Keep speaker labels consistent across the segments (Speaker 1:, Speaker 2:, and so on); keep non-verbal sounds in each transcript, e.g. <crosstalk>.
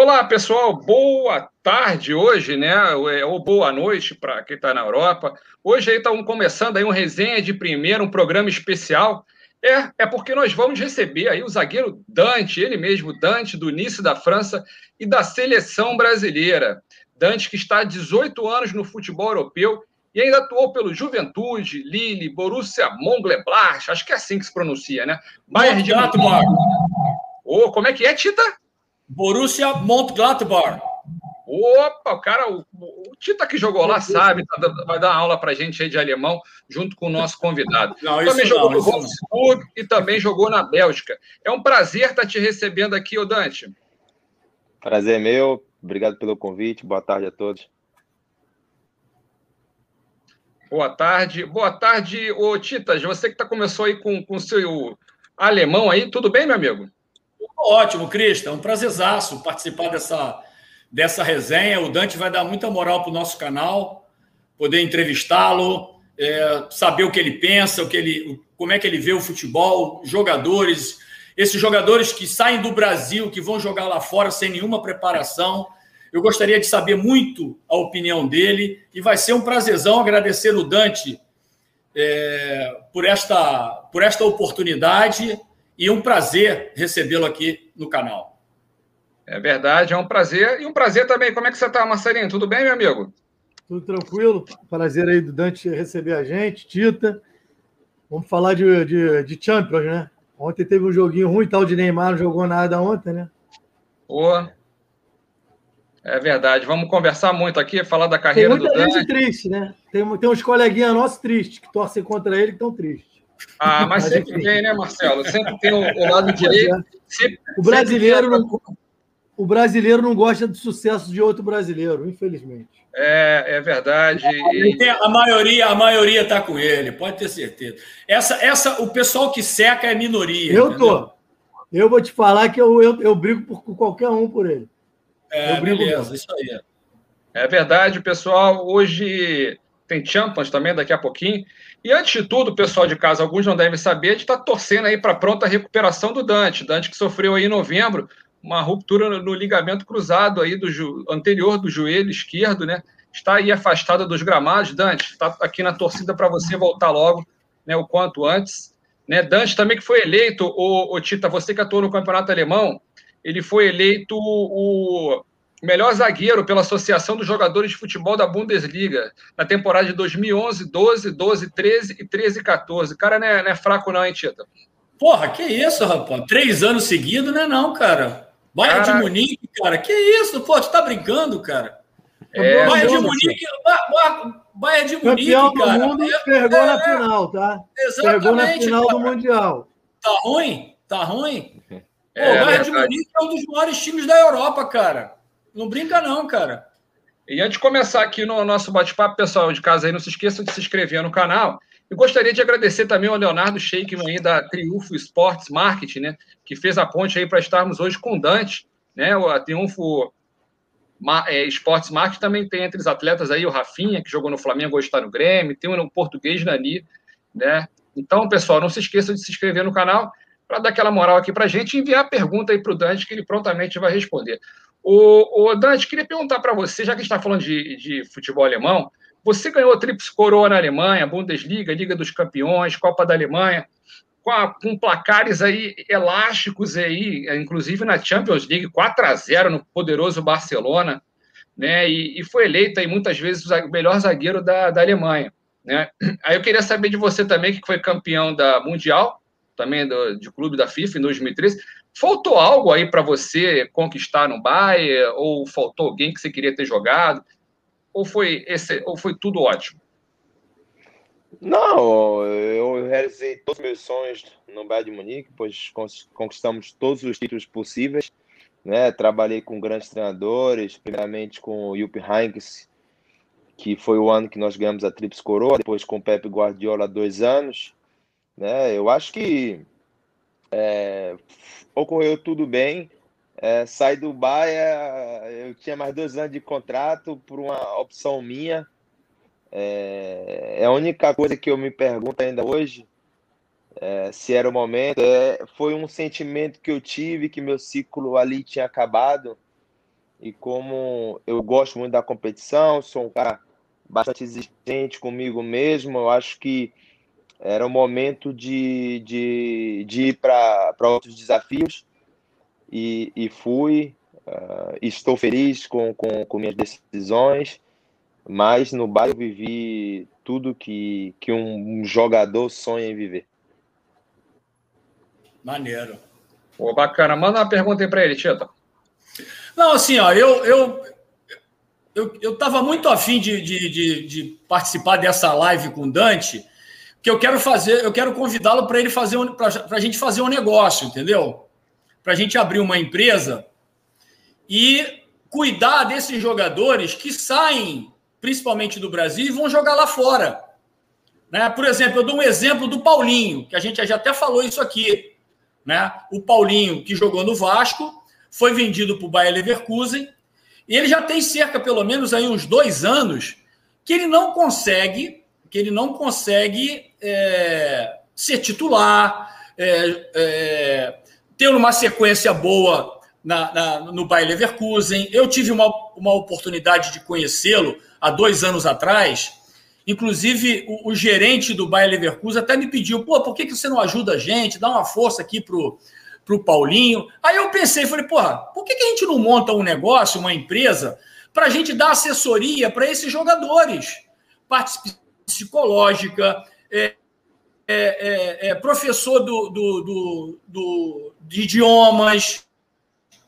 Speaker 1: Olá, pessoal. Boa tarde hoje, né? É, ou boa noite para quem está na Europa. Hoje aí estamos começando aí um resenha de primeiro, um programa especial. É, é porque nós vamos receber aí o zagueiro Dante, ele mesmo, Dante, do início da França e da seleção brasileira. Dante, que está há 18 anos no futebol europeu e ainda atuou pelo Juventude, Lille, Borussia Mönchengladbach, acho que é assim que se pronuncia, né? Bayern de Gladbach. Oh, como é que é, Tita?
Speaker 2: Borussia Mönchengladbach.
Speaker 1: Opa, o cara, o, o Tita que jogou lá sabe, tá, vai dar aula para gente aí de alemão, junto com o nosso convidado. Não, também jogou não, no Wolfsburg e também jogou na Bélgica. É um prazer estar te recebendo aqui, ô Dante.
Speaker 3: Prazer meu, obrigado pelo convite, boa tarde a todos.
Speaker 1: Boa tarde, boa tarde, ô Titas, você que tá, começou aí com o seu alemão aí, tudo bem, meu amigo?
Speaker 2: Ótimo, Cristian, um prazerzaço participar dessa dessa resenha. O Dante vai dar muita moral para o nosso canal, poder entrevistá-lo, é, saber o que ele pensa, o que ele, como é que ele vê o futebol, jogadores, esses jogadores que saem do Brasil, que vão jogar lá fora sem nenhuma preparação. Eu gostaria de saber muito a opinião dele e vai ser um prazerzão agradecer o Dante é, por, esta, por esta oportunidade e um prazer recebê-lo aqui no canal.
Speaker 1: É verdade, é um prazer. E um prazer também. Como é que você está, Marcelinho? Tudo bem, meu amigo?
Speaker 4: Tudo tranquilo. Prazer aí do Dante receber a gente, Tita. Vamos falar de, de, de Champions, né? Ontem teve um joguinho ruim, tal de Neymar não jogou nada ontem, né?
Speaker 1: Boa. É verdade. Vamos conversar muito aqui, falar da carreira
Speaker 4: do Dante. Tem muita gente triste, né? Tem, tem uns coleguinhas nossos tristes, que torcem contra ele, que estão tristes.
Speaker 1: Ah, mas sempre tem, né, Marcelo? Sempre tem o, o lado direito. <laughs> É.
Speaker 4: Sempre, o brasileiro não o brasileiro não gosta do sucesso de outro brasileiro, infelizmente.
Speaker 1: É, é verdade.
Speaker 2: A maioria, a maioria está com ele, pode ter certeza. Essa, essa, o pessoal que seca é minoria.
Speaker 4: Eu entendeu? tô. Eu vou te falar que eu, eu, eu brigo por qualquer um por ele.
Speaker 2: É, eu brigo beleza, mesmo. isso aí.
Speaker 1: É verdade, pessoal. Hoje tem Champions também, daqui a pouquinho. E antes de tudo, pessoal de casa, alguns não devem saber, a gente está torcendo aí para pronta recuperação do Dante. Dante que sofreu aí em novembro uma ruptura no ligamento cruzado aí do anterior do joelho esquerdo, né? Está aí afastada dos gramados. Dante, está aqui na torcida para você voltar logo, né? O quanto antes. Né? Dante também que foi eleito, o Tita, você que atuou no campeonato alemão, ele foi eleito o melhor zagueiro pela Associação dos Jogadores de Futebol da Bundesliga na temporada de 2011, 12, 12, 13 e 13 14. Cara, não é, não é fraco não, hein, Tita?
Speaker 2: Porra, que isso, rapaz? Três anos seguidos, não é não, cara. Bayern de Munique, cara, que isso? Pô, tu tá brincando, cara? É, Bayern de Munique, Bayern de Munique,
Speaker 4: Campeão cara. do mundo e pegou é, na final, tá? Exatamente. Pegou na final cara. do Mundial.
Speaker 2: Tá ruim? Tá ruim? Pô, é, o Bayern de Munique é um dos maiores times da Europa, cara. Não brinca não, cara.
Speaker 1: E antes de começar aqui no nosso bate-papo, pessoal de casa aí, não se esqueçam de se inscrever no canal eu gostaria de agradecer também ao Leonardo Sheikman aí da Triunfo Esportes Marketing, né, que fez a ponte aí para estarmos hoje com o Dante, né, a Triunfo é, Esportes Marketing também tem entre os atletas aí o Rafinha, que jogou no Flamengo, hoje está no Grêmio, tem um português Nani, né, então, pessoal, não se esqueçam de se inscrever no canal para dar aquela moral aqui para a gente e enviar a pergunta aí para o Dante, que ele prontamente vai responder. O, o Dante, queria perguntar para você, já que a gente está falando de, de futebol alemão, você ganhou a Trips Coroa na Alemanha, Bundesliga, Liga dos Campeões, Copa da Alemanha, com, a, com placares aí elásticos aí, inclusive na Champions League, 4 a 0 no poderoso Barcelona, né? E, e foi eleito aí muitas vezes o melhor zagueiro da, da Alemanha, né? Aí eu queria saber de você também, que foi campeão da Mundial, também do, de clube da FIFA em 2013. Faltou algo aí para você conquistar no Bayern? Ou faltou alguém que você queria ter jogado? ou foi, esse, ou foi tudo ótimo?
Speaker 3: Não, eu realizei todos os meus sonhos no Bayern de Munique, pois conquistamos todos os títulos possíveis. Né? Trabalhei com grandes treinadores, primeiramente com o Jupp Heynckes, que foi o ano que nós ganhamos a Trips Coroa, depois com o Pepe Guardiola dois anos. Né? Eu acho que é, ocorreu tudo bem. É, saí do Bahia, eu tinha mais dois anos de contrato por uma opção minha. É, é a única coisa que eu me pergunto ainda hoje, é, se era o momento, é, foi um sentimento que eu tive que meu ciclo ali tinha acabado. e como eu gosto muito da competição, sou um cara bastante exigente comigo mesmo, eu acho que era o momento de, de, de ir para outros desafios e, e fui. Uh, estou feliz com, com, com minhas decisões, mas no bairro vivi tudo que, que um, um jogador sonha em viver.
Speaker 2: Maneiro.
Speaker 1: Pô, bacana. Manda uma pergunta aí para ele, Tita.
Speaker 2: Não, assim, ó, eu, eu, eu, eu tava muito afim de, de, de, de participar dessa live com o Dante, que eu quero fazer, eu quero convidá-lo para ele fazer para a gente fazer um negócio, entendeu? Para a gente abrir uma empresa e cuidar desses jogadores que saem, principalmente do Brasil, e vão jogar lá fora. Né? Por exemplo, eu dou um exemplo do Paulinho, que a gente já até falou isso aqui. Né? O Paulinho, que jogou no Vasco, foi vendido para o Bayer Leverkusen, e ele já tem cerca, pelo menos, aí uns dois anos, que ele não consegue, que ele não consegue é, ser titular, é, é, ter uma sequência boa na, na, no Bayer Leverkusen. Eu tive uma, uma oportunidade de conhecê-lo há dois anos atrás. Inclusive, o, o, gerente do Bayer Leverkusen até me pediu: pô, por que, que você não ajuda a gente? Dá uma força aqui pro, pro Paulinho. Aí eu pensei, falei, porra, por que, que a gente não monta um negócio, uma empresa, para a gente dar assessoria para esses jogadores? Parte psicológica, é, é, é, é, professor do, do, do, do, de idiomas,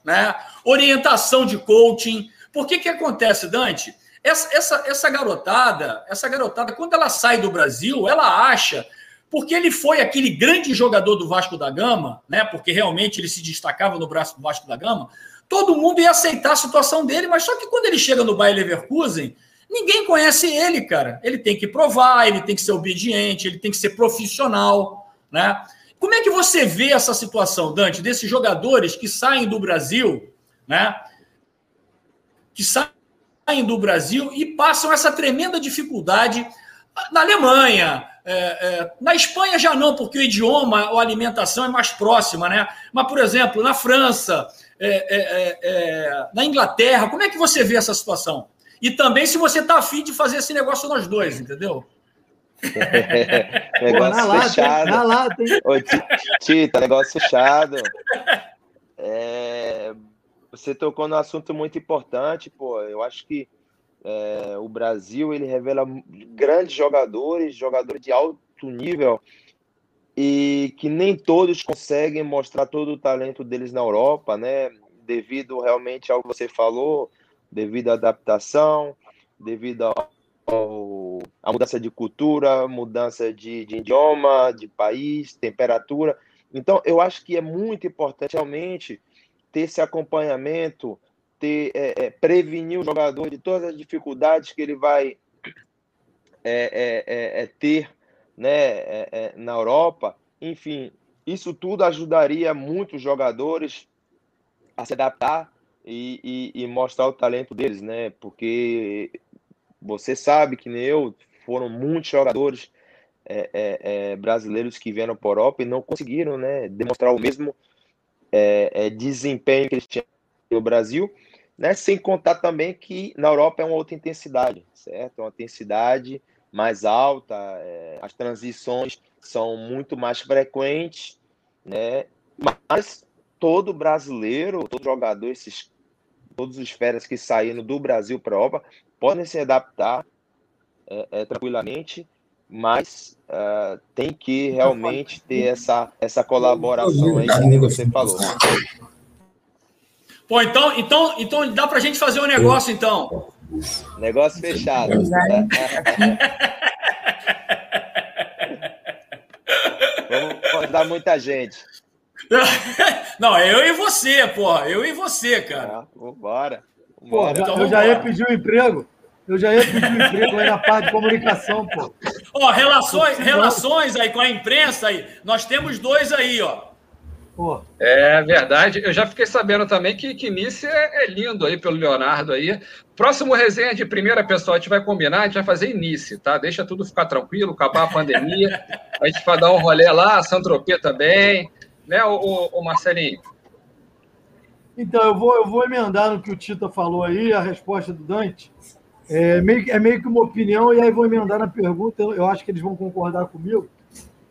Speaker 2: né? orientação de coaching. Por que que acontece, Dante? Essa, essa, essa garotada, essa garotada, quando ela sai do Brasil, ela acha, porque ele foi aquele grande jogador do Vasco da Gama, né? Porque realmente ele se destacava no braço do Vasco da Gama, todo mundo ia aceitar a situação dele, mas só que quando ele chega no Bayer Leverkusen, ninguém conhece ele, cara. Ele tem que provar, ele tem que ser obediente, ele tem que ser profissional, né? Como é que você vê essa situação, Dante, desses jogadores que saem do Brasil, né? Que saem do Brasil e passam essa tremenda dificuldade na Alemanha, é, é, na Espanha já não, porque o idioma, a alimentação é mais próxima, né? Mas, por exemplo, na França, é, é, é, na Inglaterra, como é que você vê essa situação? E também se você está afim de fazer esse negócio nós dois, entendeu? <laughs>
Speaker 3: negócio Pô, fechado. Na lata, Ô, Tita, negócio fechado. É, você tocou num assunto muito importante, pô. Eu acho que é, o Brasil ele revela grandes jogadores, jogadores de alto nível, e que nem todos conseguem mostrar todo o talento deles na Europa, né? Devido realmente ao que você falou, devido à adaptação, devido ao a mudança de cultura, mudança de, de, idioma, de país, temperatura. Então, eu acho que é muito importante realmente ter esse acompanhamento, ter é, é, prevenir o jogador de todas as dificuldades que ele vai é, é, é, é ter né, na Europa. Enfim, isso tudo ajudaria muitos jogadores a se adaptar e, e, e mostrar o talento deles, né? Porque você sabe que nem eu, foram muitos jogadores é, é, é, brasileiros que vieram para a Europa e não conseguiram né, demonstrar o mesmo é, é, desempenho que eles tinham no Brasil, né, sem contar também que na Europa é uma outra intensidade, certo? É uma intensidade mais alta, é, as transições são muito mais frequentes, né? mas todo brasileiro, todo jogador, esses, todos os férias que saíram do Brasil para a Europa, podem se adaptar é, é, tranquilamente, mas uh, tem que realmente ter essa, essa colaboração aí que você falou.
Speaker 2: Pô, então, então, então dá para a gente fazer um negócio, então.
Speaker 3: Negócio fechado. <laughs> Vamos convidar muita gente.
Speaker 2: Não, é eu e você, porra. Eu e você, cara.
Speaker 3: Ah, vambora.
Speaker 4: Pô, então, eu já ia pedir um emprego. Eu já ia pedir um emprego aí na parte de comunicação, pô.
Speaker 2: Ó, relações, relações aí com a imprensa aí. Nós temos dois aí, ó.
Speaker 1: Pô. É verdade. Eu já fiquei sabendo também que, que Nice é, é, lindo aí pelo Leonardo aí. Próximo resenha de primeira pessoa, a gente vai combinar, a gente vai fazer Nice, tá? Deixa tudo ficar tranquilo, acabar a pandemia. A gente vai dar um rolê lá, Santropê também, né, o, o, Marcelinho?
Speaker 4: Então, eu vou, eu vou emendar no que o Tita falou aí, a resposta do Dante. É meio, é meio que uma opinião, e aí vou emendar na pergunta, eu acho que eles vão concordar comigo.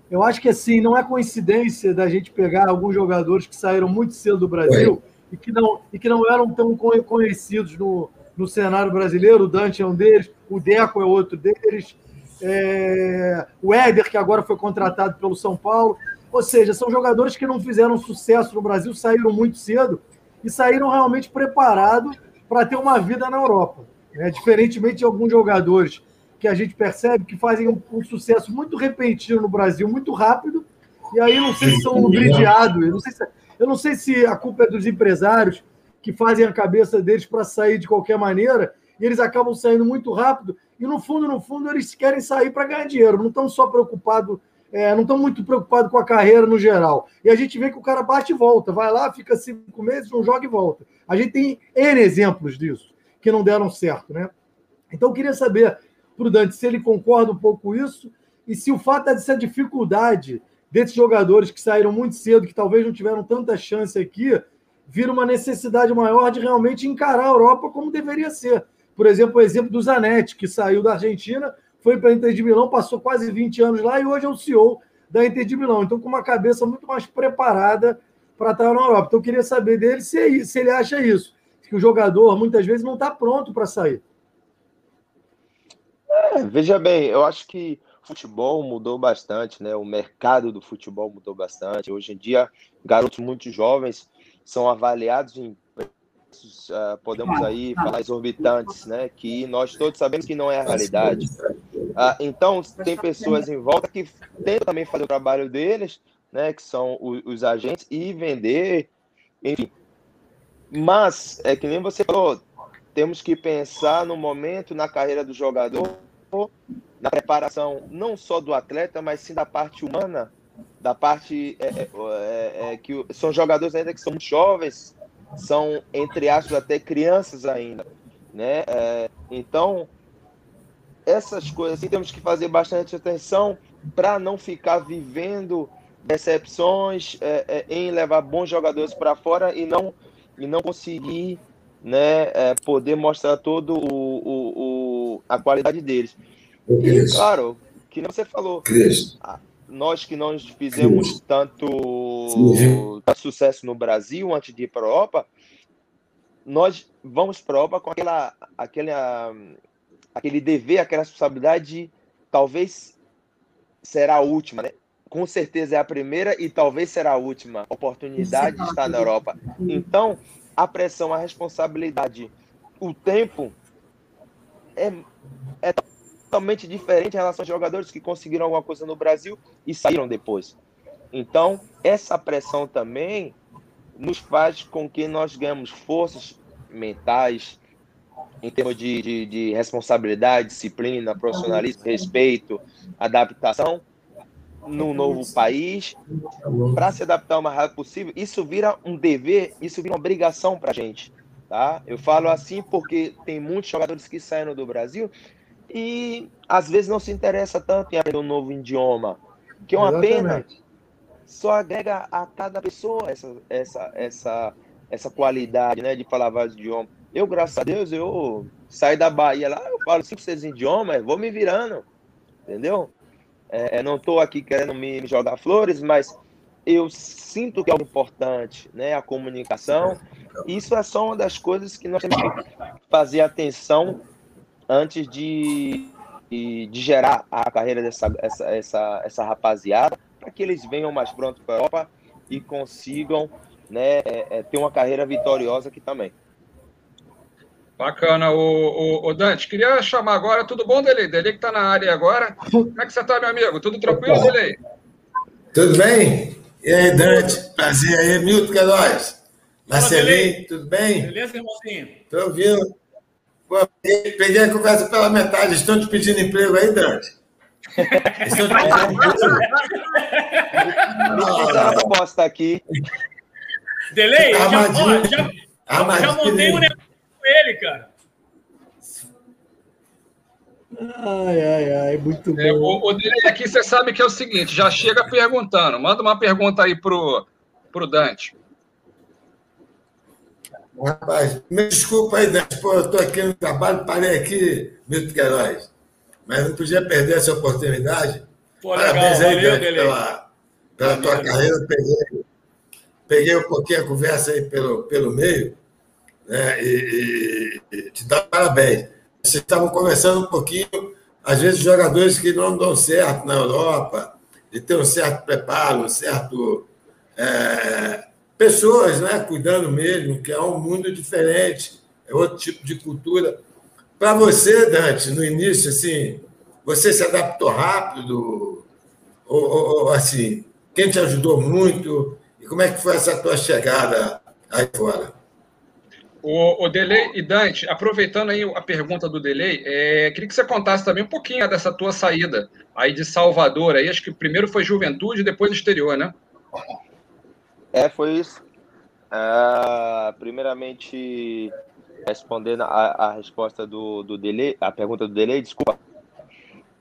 Speaker 4: Eu acho que assim, não é coincidência da gente pegar alguns jogadores que saíram muito cedo do Brasil e que não, e que não eram tão conhecidos no, no cenário brasileiro. O Dante é um deles, o Deco é outro deles, é, o Éder, que agora foi contratado pelo São Paulo. Ou seja, são jogadores que não fizeram sucesso no Brasil, saíram muito cedo e saíram realmente preparados para ter uma vida na Europa. Né? Diferentemente de alguns jogadores que a gente percebe que fazem um, um, sucesso muito repentino no Brasil, muito rápido, e aí não sei se são lubrifiados, eu não sei se, eu não sei se a culpa é dos empresários que fazem a cabeça deles para sair de qualquer maneira, e eles acabam saindo muito rápido, e no fundo, no fundo, eles querem sair para ganhar dinheiro, não estão só preocupados, é, não estão muito preocupados com a carreira no geral. E a gente vê que o cara bate e volta, vai lá, fica cinco meses, não joga e volta. A gente tem N exemplos disso que não deram certo, né? Então, eu queria saber, Prudente, se ele concorda um pouco com isso e se o fato dessa dificuldade desses jogadores que saíram muito cedo, que talvez não tiveram tanta chance aqui, vira uma necessidade maior de realmente encarar a Europa como deveria ser. Por exemplo, o exemplo do Zanetti, que saiu da Argentina, foi para a Inter de Milão, passou quase 20 anos lá e hoje é o CEO da Inter de Milão. Então, com uma cabeça muito mais preparada para estar na Europa. Então, eu queria saber dele se, é se ele acha isso que o jogador muitas vezes não está pronto para sair.
Speaker 3: É, veja bem, eu acho que o futebol mudou bastante, né? O mercado do futebol mudou bastante. Hoje em dia, garotos muito jovens são avaliados em preços, uh, podemos aí falar exorbitantes, né? Que nós todos sabemos que não é a realidade. Uh, então, tem pessoas em volta que tentam também fazer o trabalho deles, né? Que são os, os agentes e vender, enfim, mas, é que nem você falou, temos que pensar no momento, na carreira do jogador, na preparação não só do atleta, mas sim da parte humana, da parte é, é, é, é que são jogadores ainda que são muito jovens, são, entre aspas, até crianças ainda. Né? É, então, essas coisas assim, temos que fazer bastante atenção para não ficar vivendo decepções é, em levar bons jogadores para fora e não e não conseguir né, é, poder mostrar todo o, o, o, a qualidade deles. E, claro, que você falou, nós que não fizemos tanto, tanto, sucesso no Brasil antes de ir para a Europa, nós vamos para a Europa com aquela, aquela, aquele dever, aquela responsabilidade, talvez será a última, né? com certeza é a primeira e talvez será a última oportunidade de estar na Europa. Então, a pressão, a responsabilidade, o tempo é, é totalmente diferente em relação aos jogadores que conseguiram alguma coisa no Brasil e saíram depois. Então, essa pressão também nos faz com que nós ganhamos forças mentais, em termos de, de, de responsabilidade, disciplina, profissionalismo, respeito, adaptação, num novo país, para se adaptar o mais rápido possível, isso vira um dever, isso vira uma obrigação para a gente. Tá? Eu falo assim porque tem muitos jogadores que saíram do Brasil e às vezes não se interessa tanto em aprender um novo idioma, que é uma Exatamente. pena. Só agrega a cada pessoa essa, essa, essa, essa qualidade né, de falar vários idiomas. Eu, graças a Deus, eu saí da Bahia lá, eu falo cinco, seis idiomas, vou me virando, entendeu? É, não estou aqui querendo me, me, jogar flores, mas eu sinto que é importante, né? A comunicação. Isso é só uma das coisas que nós temos que fazer atenção antes de, de, de gerar a carreira dessa essa, essa, essa rapaziada, para que eles venham mais pronto para a Europa e consigam né, é, é, ter uma carreira vitoriosa aqui também.
Speaker 1: Bacana. O, o, o, Dante, queria chamar agora. Tudo bom, Dele? Dele que está na área agora. Como é que você está, meu amigo? Tudo tranquilo, Dele?
Speaker 5: Tudo bem? E aí, Dante? Prazer aí, Milton Queiroz. Marcelinho, tudo bem?
Speaker 2: Beleza, irmãozinho?
Speaker 5: Estou ouvindo. Pô, peguei a conversa pela metade. Estão te pedindo emprego aí, Dante? Estão te pedindo <laughs> emprego?
Speaker 3: a proposta aqui.
Speaker 2: Delay, já, ó, já, já montei um negócio ele, cara.
Speaker 4: Ai, ai, ai, muito bom.
Speaker 1: É, o, o dele aqui, você sabe que é o seguinte: já chega perguntando. Manda uma pergunta aí pro, pro Dante.
Speaker 5: Rapaz, me desculpa aí, Dante, pô, eu estou aqui no trabalho, parei aqui, Milton Queiroz, mas não podia perder essa oportunidade.
Speaker 2: Pô, Parabéns legal, aí, valeu, Dante,
Speaker 5: pela, pela tua carreira, peguei, peguei um pouquinho a conversa aí pelo, pelo meio, né, e, e, te dar parabéns. Vocês estavam conversando um pouquinho, às vezes, jogadores que não dão certo na Europa, de ter um certo preparo, um certo. É, pessoas né, cuidando mesmo, que é um mundo diferente, é outro tipo de cultura. Para você, Dante, no início, assim, você se adaptou rápido? Ou, ou, ou, assim, quem te ajudou muito? E como é que foi essa tua chegada aí fora?
Speaker 1: O, o Delay e Dante, aproveitando aí a pergunta do Delay, é, queria que você contasse também um pouquinho dessa tua saída aí de Salvador. Aí, acho que primeiro foi Juventude, depois exterior, né?
Speaker 3: É, foi isso. Uh, primeiramente, respondendo a, a, resposta do, do Delay, a pergunta do Delay, desculpa.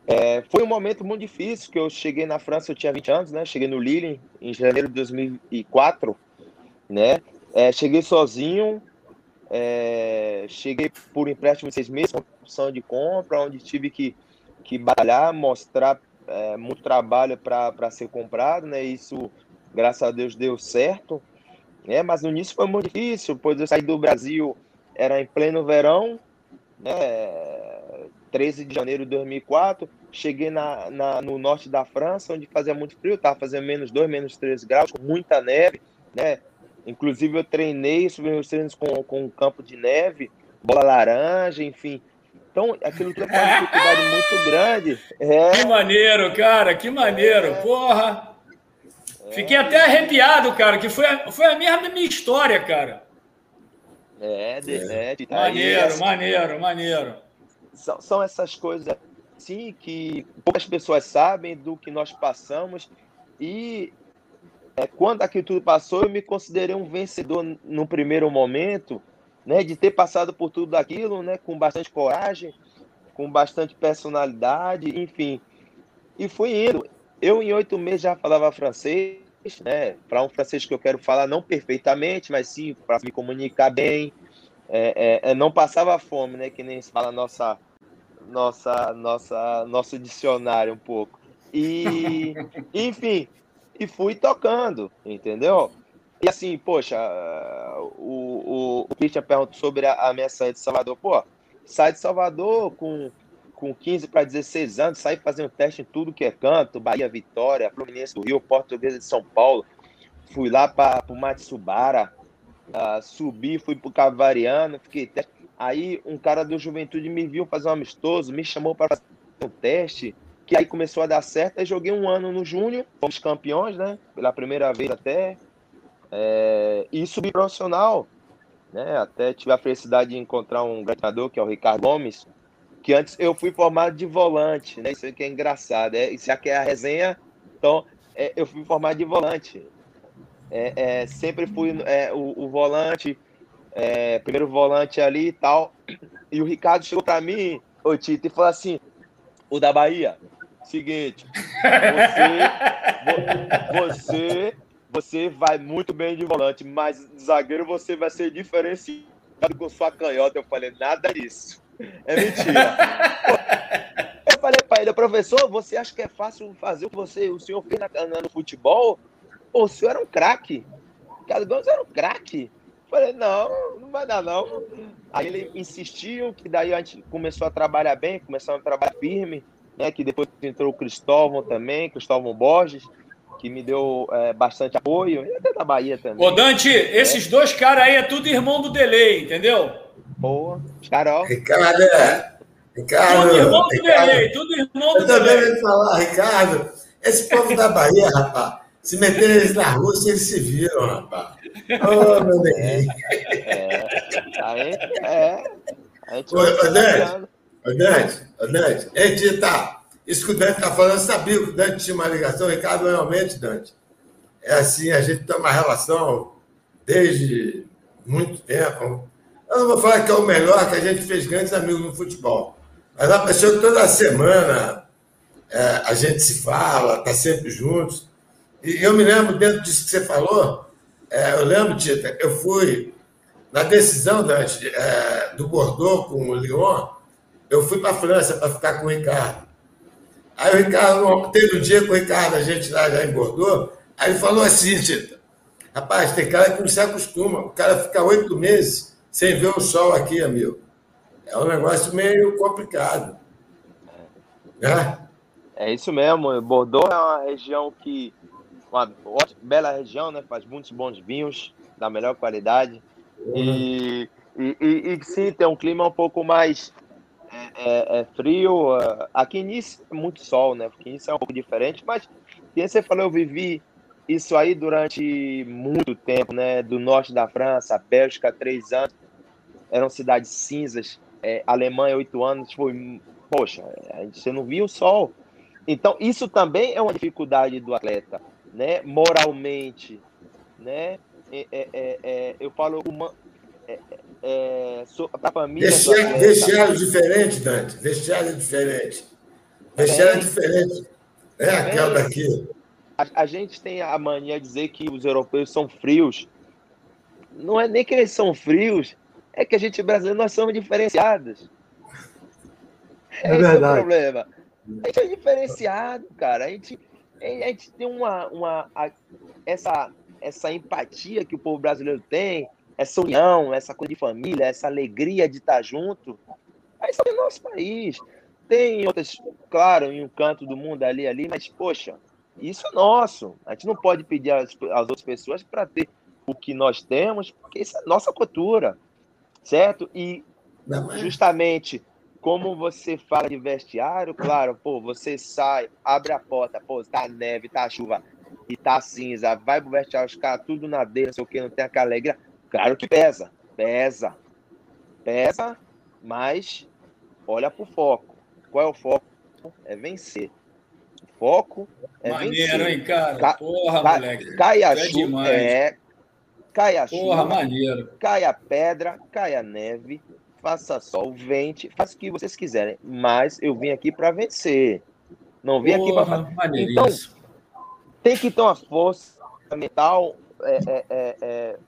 Speaker 3: É, foi um momento muito difícil, que eu cheguei na França, eu tinha 20 anos, né? Cheguei no Lille em janeiro de 2004, né? É, cheguei sozinho, é, cheguei por empréstimo seis meses, com opção de compra, onde tive que, que batalhar, mostrar é, muito trabalho para ser comprado, né? Isso graças a Deus deu certo. Né? Mas no início foi muito difícil, pois eu saí do Brasil, era em pleno verão, né? 13 de janeiro de 2004. Cheguei na, na, no norte da França, onde fazia muito frio, estava fazendo menos 2, menos 3 graus, com muita neve, né? Inclusive eu treinei, subi meus treinos com, com um campo de neve, bola laranja, enfim. Então, aquilo tudo é uma dificuldade <laughs> muito grande.
Speaker 2: É... Que maneiro, cara, que maneiro, é... porra! Fiquei até arrepiado, cara, que foi a, foi a mesma minha história, cara.
Speaker 3: É, de, é. de
Speaker 2: maneiro, aí, maneiro, maneiro.
Speaker 3: São, são essas coisas assim que poucas pessoas sabem do que nós passamos e é, quando aquilo tudo passou, eu me considerei um vencedor no primeiro momento, né, de ter passado por tudo aquilo, né, com bastante coragem, com bastante personalidade, enfim. E fui indo eu em oito meses já falava francês, né? Para um francês que eu quero falar não perfeitamente, mas sim para me comunicar bem. É, é, é, não passava fome, né? Que nem se fala nossa, nossa, nossa, nosso dicionário um pouco. E, <laughs> enfim, e fui tocando, entendeu? E assim, poxa, o, o, o Christian perguntou sobre a, a minha saída de Salvador. Pô, sai de Salvador com com 15 para 16 anos, saí fazendo teste em tudo que é canto, Bahia, Vitória, Fluminense do Rio, Portuguesa de São Paulo. Fui lá para o Matsubara, uh, subi, fui para o Cavariano, fiquei teste. Aí um cara do Juventude me viu fazer um amistoso, me chamou para fazer um teste, que aí começou a dar certo. Aí joguei um ano no Júnior, fomos campeões, né? Pela primeira vez até. É, e subi profissional. Né? Até tive a felicidade de encontrar um treinador, que é o Ricardo Gomes, que antes eu fui formado de volante, né? Isso aqui é engraçado. É, isso aqui é a resenha. Então, é, eu fui formado de volante. É, é sempre fui é, o, o, volante, é, primeiro volante ali e tal. E o Ricardo chegou para mim, ô Tito, e falou assim: o da Bahia, seguinte, você, você, você vai muito bem de volante, mas zagueiro você vai ser diferenciado com sua canhota. Eu falei, nada disso. É mentira. eu falei para ele, professor, você acha que é fácil fazer o que você, o senhor fez na, no futebol? O senhor era um craque. Carlos Gomes era um craque. Falei, não, não vai dar não. Aí ele insistiu, que daí a gente começou a trabalhar bem, começou a trabalhar firme, né? Que depois entrou o Cristóvão também, Cristóvão Borges, que me deu é, bastante apoio, e até da Bahia também.
Speaker 2: Ô, Dante, esses é. dois caras aí é tudo irmão do Delay, entendeu?
Speaker 3: Boa. Carol.
Speaker 5: Ricardo, é. Ricardo.
Speaker 2: Tudo irmão do Delay, tudo irmão do
Speaker 5: Eu também vou falar, Ricardo. Esse povo da Bahia, rapaz, se meter eles na Rússia, eles se viram, rapaz. Ô, oh, meu neguinho.
Speaker 3: É. Aí, é. A gente
Speaker 5: ô, Dante, ô, Dante, Dante, a gente tá, isso que o Dante está falando, sabia que o Dante tinha uma ligação, Ricardo, realmente, Dante, é assim, a gente tem uma relação desde muito tempo, eu não vou falar que é o melhor, que a gente fez grandes amigos no futebol. Mas a pessoa que toda semana é, a gente se fala, está sempre juntos. E eu me lembro, dentro disso que você falou, é, eu lembro, Tita, eu fui na decisão da, é, do Bordeaux com o Lyon, eu fui para a França para ficar com o Ricardo. Aí o Ricardo, teve um dia com o Ricardo, a gente lá já em Bordeaux, aí ele falou assim, Tita, rapaz, tem cara que não se acostuma, o cara fica oito meses sem ver o sol aqui, amigo. É um negócio meio complicado.
Speaker 3: Né? É isso mesmo. Bordeaux é uma região que. Uma bela região, né? Faz muitos bons vinhos, da melhor qualidade. Uhum. E, e, e, e, sim, tem um clima um pouco mais é, é, é frio. Aqui em Nice é muito sol, né? Porque Nice é um pouco diferente, mas como você falou, eu vivi isso aí durante muito tempo, né? Do norte da França, Bélgica, três anos. Eram cidades cinzas. É, Alemanha, oito anos. Foi, poxa, você não via o sol. Então, isso também é uma dificuldade do atleta, né? Moralmente, né? É, é, é, é eu falo uma, é, é, a família.
Speaker 5: Vestiário, vestiário diferente, Dante. Vestiário diferente. Vestiário diferente. É aquela daqui.
Speaker 3: A, a, gente tem a mania de dizer que os europeus são frios. Não é nem que eles são frios, é que a gente brasileiro nós somos diferenciados.
Speaker 4: É, é verdade.
Speaker 3: o problema. A gente é diferenciado, cara. A gente, a gente tem uma, uma a, essa, essa empatia que o povo brasileiro tem, essa união, essa coisa de família, essa alegria de estar junto. Aí só tem nosso país. Tem outras, claro, em um canto do mundo ali, ali, mas, poxa, isso é nosso. A gente não pode pedir às, às outras pessoas para ter o que nós temos, porque isso é nossa cultura, certo? E justamente como você fala de vestiário, claro, pô, você sai, abre a porta, pô, tá neve, tá chuva e tá cinza, vai pro vestiário, os caras tudo na dele, não sei o que, não tem aquela alegria. Claro que pesa, pesa, pesa, mas olha pro foco. Qual é o foco? É vencer. O foco é
Speaker 2: Maneiro,
Speaker 3: vencer.
Speaker 2: hein, cara? Porra, ca, moleque.
Speaker 3: Cai a é chuva, é, cai a
Speaker 2: Porra,
Speaker 3: chuva,
Speaker 2: maneiro.
Speaker 3: cai a pedra, cai a neve, faça sol, vente, faça o que vocês quiserem, mas eu vim aqui para vencer. Não vim aqui para. Então, tem que ter uma força mental, é, é, é, é,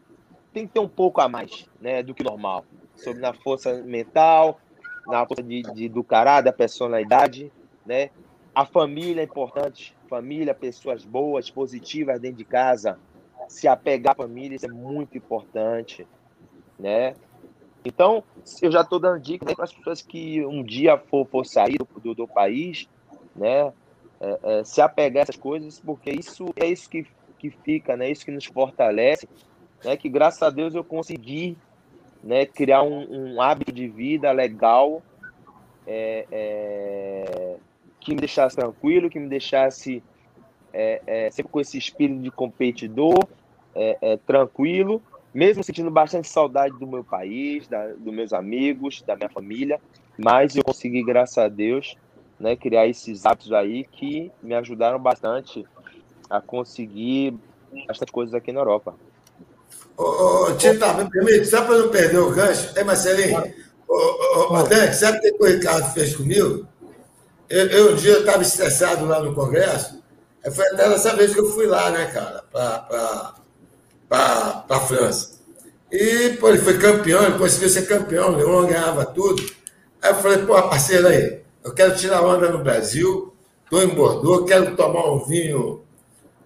Speaker 3: tem que ter um pouco a mais né, do que normal. Sobre na força mental, na força de, de, do caráter, da personalidade. Né? A família é importante. Família, pessoas boas, positivas dentro de casa. Se apegar à família, isso é muito importante. Né? Então, eu já estou dando dica para as pessoas que um dia for, for sair do, do, do país, né, é, é, se apegar a essas coisas, porque isso é isso que, que fica, né, isso que nos fortalece, né, que graças a Deus eu consegui né, criar um, um hábito de vida legal, é, é que me deixasse tranquilo, que me deixasse é, é, sempre com esse espírito de competidor, tranquilo, mesmo sentindo bastante saudade do meu país, da, dos meus amigos, da minha família, mas eu consegui, graças a Deus, né, criar esses hábitos aí que me ajudaram bastante a conseguir bastante coisas aqui na Europa.
Speaker 5: Ô, ô Tita, me permite, só para não perder o gancho, é Marcelinho, ô, ô, ô, Dante, sabe o que o Ricardo fez comigo? Eu, eu um dia estava estressado lá no Congresso, foi até dessa vez que eu fui lá, né, cara, para a França. E pô, ele foi campeão, ele conseguiu ser campeão, o ganhava tudo. Aí eu falei, pô, parceiro aí, eu quero tirar onda no Brasil, estou em Bordeaux, quero tomar um vinho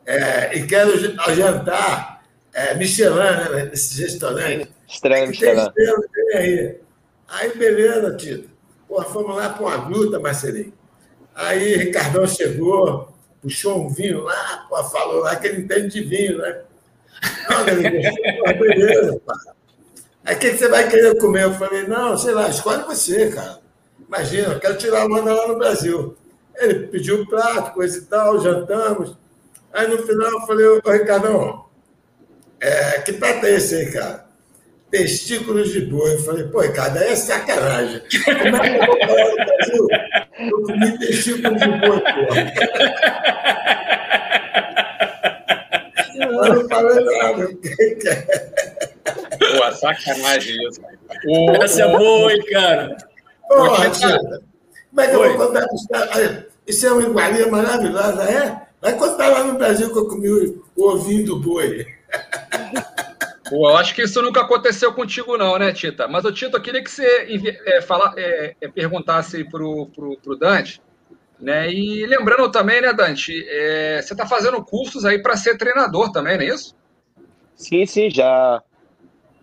Speaker 5: é, e quero jantar é, Michelin, né, nesse restaurante.
Speaker 3: Estranho, Michelin.
Speaker 5: Aí. aí, beleza, Tito. Pô, fomos lá para uma gruta, Marcelinho. Aí Ricardão chegou, puxou um vinho lá, pô, falou lá que ele entende de vinho, né? Não, beleza, pá. Aí o que, você vai querer comer? Eu falei, não, sei lá, escolhe você, cara. Imagina, eu quero tirar a onda lá no Brasil. Ele pediu um prato, coisa e tal, jantamos. Aí no final eu falei, ô Ricardão, é, que prato é esse aí, cara? Testículos de boi. Eu falei, pô, Ricardo, aí é sacanagem. Como é que eu vou falar no Brasil? Eu comi testículos de boi, pô. Eu não falei nada.
Speaker 1: Pô, sacanagem isso.
Speaker 2: Essa é boa, hein, cara?
Speaker 5: Porra, como é que eu vou contar história? Isso é uma iguaria maravilhosa, é? Vai contar lá no Brasil que eu comi o, o ovinho do boi.
Speaker 1: Pô, eu acho que isso nunca aconteceu contigo, não, né, Tita? Mas, o Tito, eu queria que você é, fala, é, é, perguntasse para o Dante, né? E lembrando também, né, Dante, é, você está fazendo cursos aí para ser treinador também, não é isso?
Speaker 3: Sim, sim, já,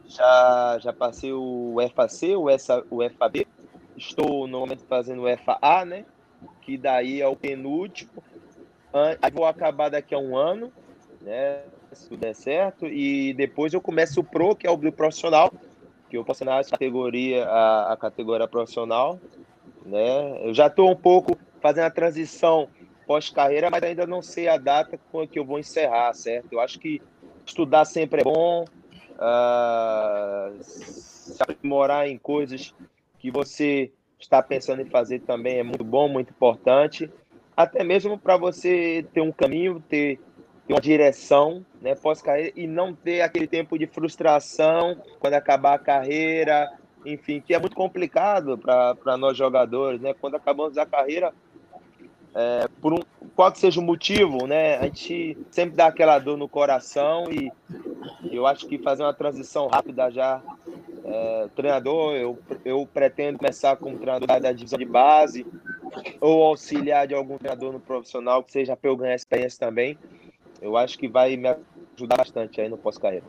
Speaker 3: já, já passei o FAC, o, ESA, o FAB, estou no momento fazendo o FAA, né? Que daí é o penúltimo. Aí vou acabar daqui a um ano, né? Se tudo der certo. E depois eu começo o Pro, que é o profissional, que eu posso na categoria, a, a categoria profissional. Né? Eu já estou um pouco fazendo a transição pós-carreira, mas ainda não sei a data com que eu vou encerrar, certo? Eu acho que estudar sempre é bom, uh, se aprimorar em coisas que você está pensando em fazer também é muito bom, muito importante, até mesmo para você ter um caminho, ter, ter uma direção né, pós-carreira e não ter aquele tempo de frustração quando acabar a carreira, enfim, que é muito complicado para nós jogadores, né? Quando acabamos a carreira, é, por um, qual que seja o motivo, né? A gente sempre dá aquela dor no coração e eu acho que fazer uma transição rápida já. É, treinador, eu, eu pretendo começar como treinador da divisão de base ou auxiliar de algum treinador no profissional, que seja para eu ganhar experiência também. Eu acho que vai me ajudar bastante aí no pós-carreira.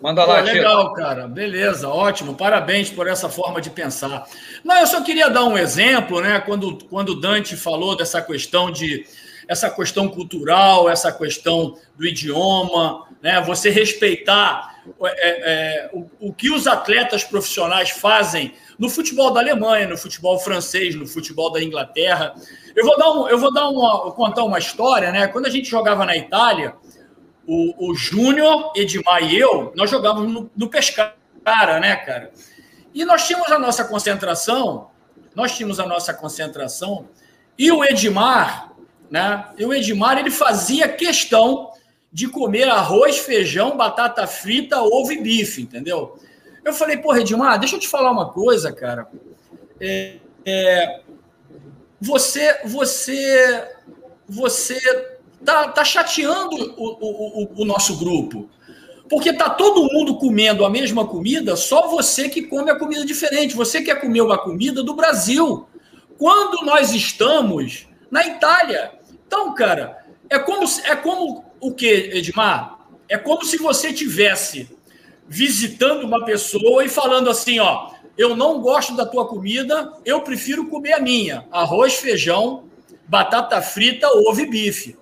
Speaker 2: Manda lá, Pô, Legal, cara. Beleza, ótimo. Parabéns por essa forma de pensar. Não, eu só queria dar um exemplo, né? Quando, quando o Dante falou dessa questão de essa questão cultural, essa questão do idioma, né? Você respeitar é, é, o, o que os atletas profissionais fazem no futebol da Alemanha, no futebol francês, no futebol da Inglaterra. Eu vou dar, um, eu vou dar uma, contar uma história, né? Quando a gente jogava na Itália, o, o Júnior, Edmar e eu, nós jogávamos no, no Pescara, né, cara? E nós tínhamos a nossa concentração, nós tínhamos a nossa concentração, e o Edmar, né? E o Edmar, ele fazia questão de comer arroz, feijão, batata frita, ovo e bife, entendeu? Eu falei, pô, Edmar, deixa eu te falar uma coisa, cara. É, é, você, você, você tá, tá chateando o, o, o nosso grupo. Porque tá todo mundo comendo a mesma comida, só você que come a comida diferente. Você quer comer uma comida do Brasil. Quando nós estamos na Itália. Então, cara, é como, é como o que, Edmar? É como se você tivesse visitando uma pessoa e falando assim, ó, eu não gosto da tua comida, eu prefiro comer a minha. Arroz, feijão, batata frita, ovo e bife.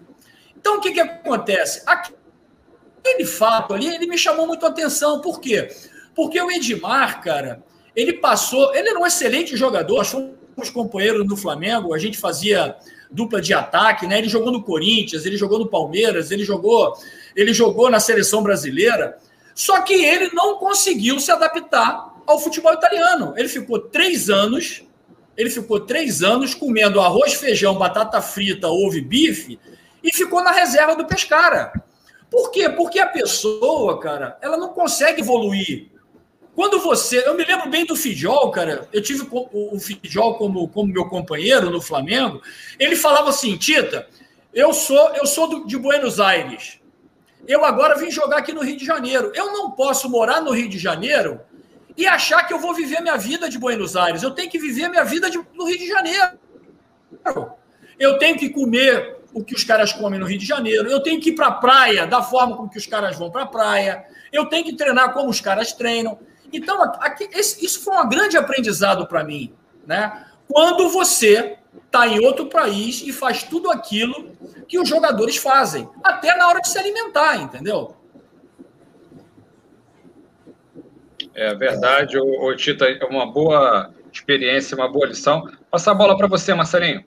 Speaker 2: Então, o que, que acontece? Aquele fato ali, ele me chamou muito a atenção. Por quê? Porque o Edmar, cara, ele passou. Ele era um excelente jogador, nós fomos companheiros no Flamengo, a gente fazia dupla de ataque, né? Ele jogou no Corinthians, ele jogou no Palmeiras, ele jogou, ele jogou na seleção brasileira. Só que ele não conseguiu se adaptar ao futebol italiano. Ele ficou três anos, ele ficou três anos comendo arroz, feijão, batata frita, ovo e bife e ficou na reserva do Pescara. Por quê? Porque a pessoa, cara, ela não consegue evoluir. Quando você. Eu me lembro bem do Fidjol, cara. Eu tive o Fidjol como, como meu companheiro no Flamengo. Ele falava assim: Tita, eu sou, eu sou do, de Buenos Aires. Eu agora vim jogar aqui no Rio de Janeiro. Eu não posso morar no Rio de Janeiro e achar que eu vou viver minha vida de Buenos Aires. Eu tenho que viver minha vida de, no Rio de Janeiro. Eu tenho que comer o que os caras comem no Rio de Janeiro, eu tenho que ir para a praia da forma como que os caras vão para a praia, eu tenho que treinar como os caras treinam. Então, aqui, esse, isso foi um grande aprendizado para mim. Né? Quando você está em outro país e faz tudo aquilo que os jogadores fazem, até na hora de se alimentar, entendeu?
Speaker 1: É verdade, o, o Tita, é uma boa experiência, uma boa lição. Passar a bola para você, Marcelinho.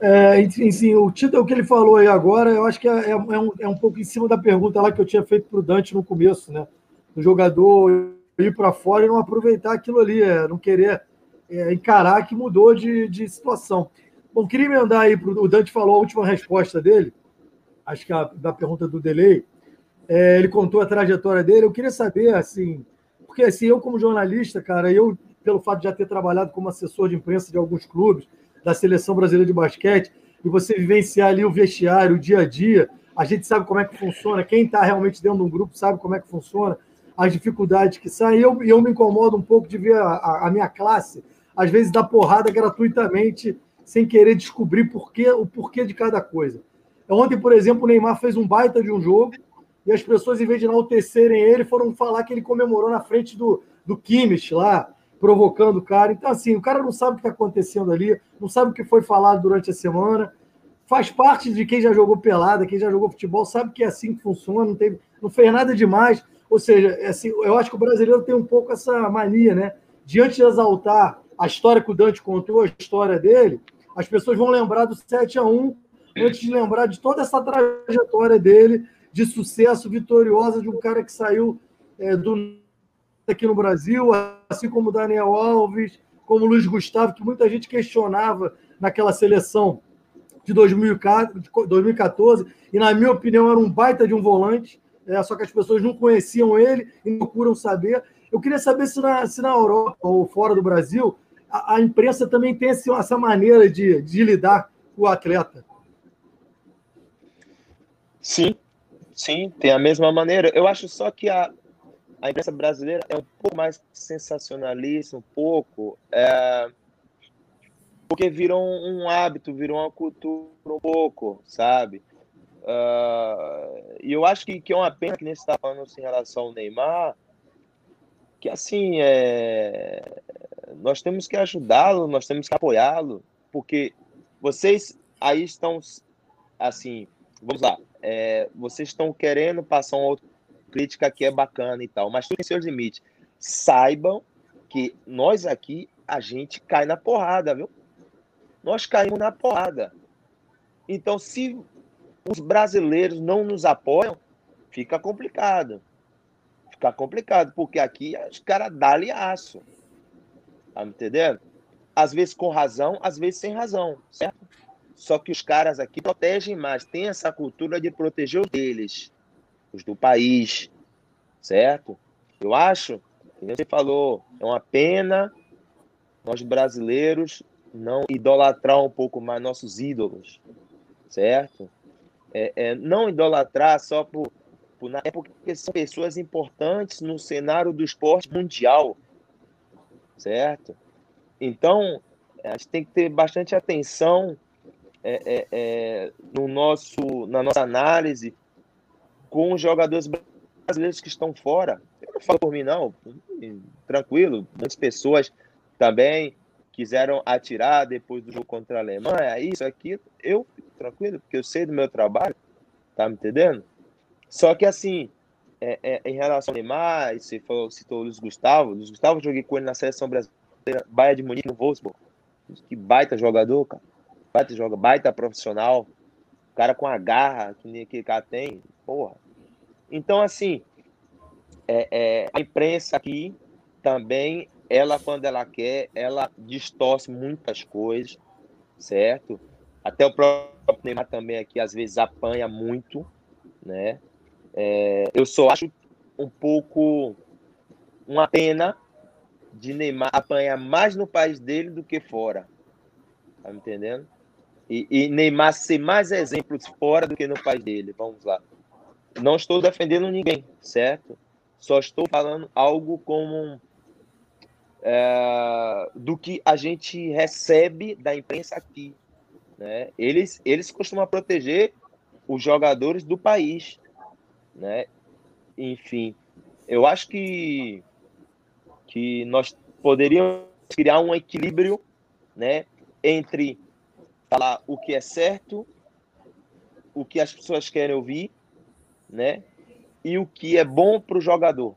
Speaker 4: É, enfim, o título que ele falou aí agora, eu acho que é, é, um, é um pouco em cima da pergunta lá que eu tinha feito para o Dante no começo, né? O jogador ir para fora e não aproveitar aquilo ali, é, não querer é, encarar que mudou de, de situação. Bom, queria emendar aí, pro, o Dante falou a última resposta dele, acho que a, da pergunta do Delay, é, ele contou a trajetória dele, eu queria saber, assim, porque assim, eu como jornalista, cara, eu, pelo fato de já ter trabalhado como assessor de imprensa de alguns clubes, da seleção brasileira de basquete. e você vivenciar ali o vestiário, o dia a dia, a gente sabe como é que funciona, quem está realmente dentro de um grupo sabe como é que funciona, as dificuldades que saem. E eu, eu me incomodo um pouco de ver a, a, a minha classe, às vezes, dar porrada gratuitamente, sem querer descobrir porquê, o porquê de cada coisa. Ontem, por exemplo, o Neymar fez um baita de um jogo e as pessoas, em vez de enaltecerem ele, foram falar que ele comemorou na frente do, do Kimmich lá, provocando o cara. Então, assim, o cara não sabe o que está acontecendo ali, não sabe o que foi falado durante a semana. Faz parte de quem já jogou pelada, quem já jogou futebol, sabe que é assim que funciona, não, teve, não fez nada demais. Ou seja, é assim, eu acho que o brasileiro tem um pouco essa mania, né? Diante de exaltar a história que o Dante contou, a história dele, as pessoas vão lembrar do 7 a 1 antes de lembrar de toda essa trajetória dele de sucesso vitoriosa de um cara que saiu é, do aqui no Brasil, assim como Daniel Alves, como Luiz Gustavo, que muita gente questionava naquela seleção de 2014, e na minha opinião era um baita de um volante, é, só que as pessoas não conheciam ele e procuram saber. Eu queria saber se na, se na Europa ou fora do Brasil a, a imprensa também tem esse, essa maneira de, de lidar com o atleta.
Speaker 3: Sim, sim, tem a mesma maneira. Eu acho só que a, a imprensa brasileira é um pouco mais sensacionalista, um pouco, é, porque virou um hábito, virou uma cultura um pouco, sabe? Uh, e eu acho que, que é uma pena que nem está falando assim, em relação ao Neymar, que assim, é, nós temos que ajudá-lo, nós temos que apoiá-lo, porque vocês aí estão, assim, vamos lá, é, vocês estão querendo passar uma outra crítica que é bacana e tal, mas tem seus limites. Saibam que nós aqui, a gente cai na porrada, viu? Nós caímos na porrada. Então, se os brasileiros não nos apoiam, fica complicado. Fica complicado, porque aqui os caras dão-lhe aço. Tá me entendendo? Às vezes com razão, às vezes sem razão, certo? Só que os caras aqui protegem mais, tem essa cultura de proteger os deles, os do país, certo? Eu acho, você falou, é uma pena nós brasileiros não idolatrar um pouco mais nossos ídolos, certo? É, é, não idolatrar só por, por é porque são pessoas importantes no cenário do esporte mundial, certo? Então, a gente tem que ter bastante atenção é, é, é, no nosso, na nossa análise com os jogadores brasileiros que estão fora. Eu não falo por mim, não, tranquilo. Muitas pessoas também quiseram atirar depois do jogo contra a Alemanha, isso, aqui, eu tranquilo, porque eu sei do meu trabalho, tá me entendendo? Só que assim, é, é, em relação ao Neymar, você falou, citou o Luiz Gustavo, Luiz Gustavo joguei com ele na seleção brasileira, Baia de Munique no Wolfsburg. Que baita jogador, cara. Baita joga, baita profissional. Cara com a garra que aquele cara tem, porra. Então, assim, é, é, a imprensa aqui também, ela, quando ela quer, ela distorce muitas coisas, certo? Até o próprio Neymar também aqui, às vezes, apanha muito, né? É, eu só acho um pouco uma pena de Neymar apanhar mais no país dele do que fora. Tá me entendendo? E, e, Neymar ser mais exemplos fora do que no país dele. Vamos lá. Não estou defendendo ninguém, certo? Só estou falando algo como é, do que a gente recebe da imprensa aqui. Né? Eles, eles costumam proteger os jogadores do país. Né? Enfim, eu acho que, que nós poderíamos criar um equilíbrio né, entre falar o que é certo, o que as pessoas querem ouvir, né? E o que é bom para o jogador.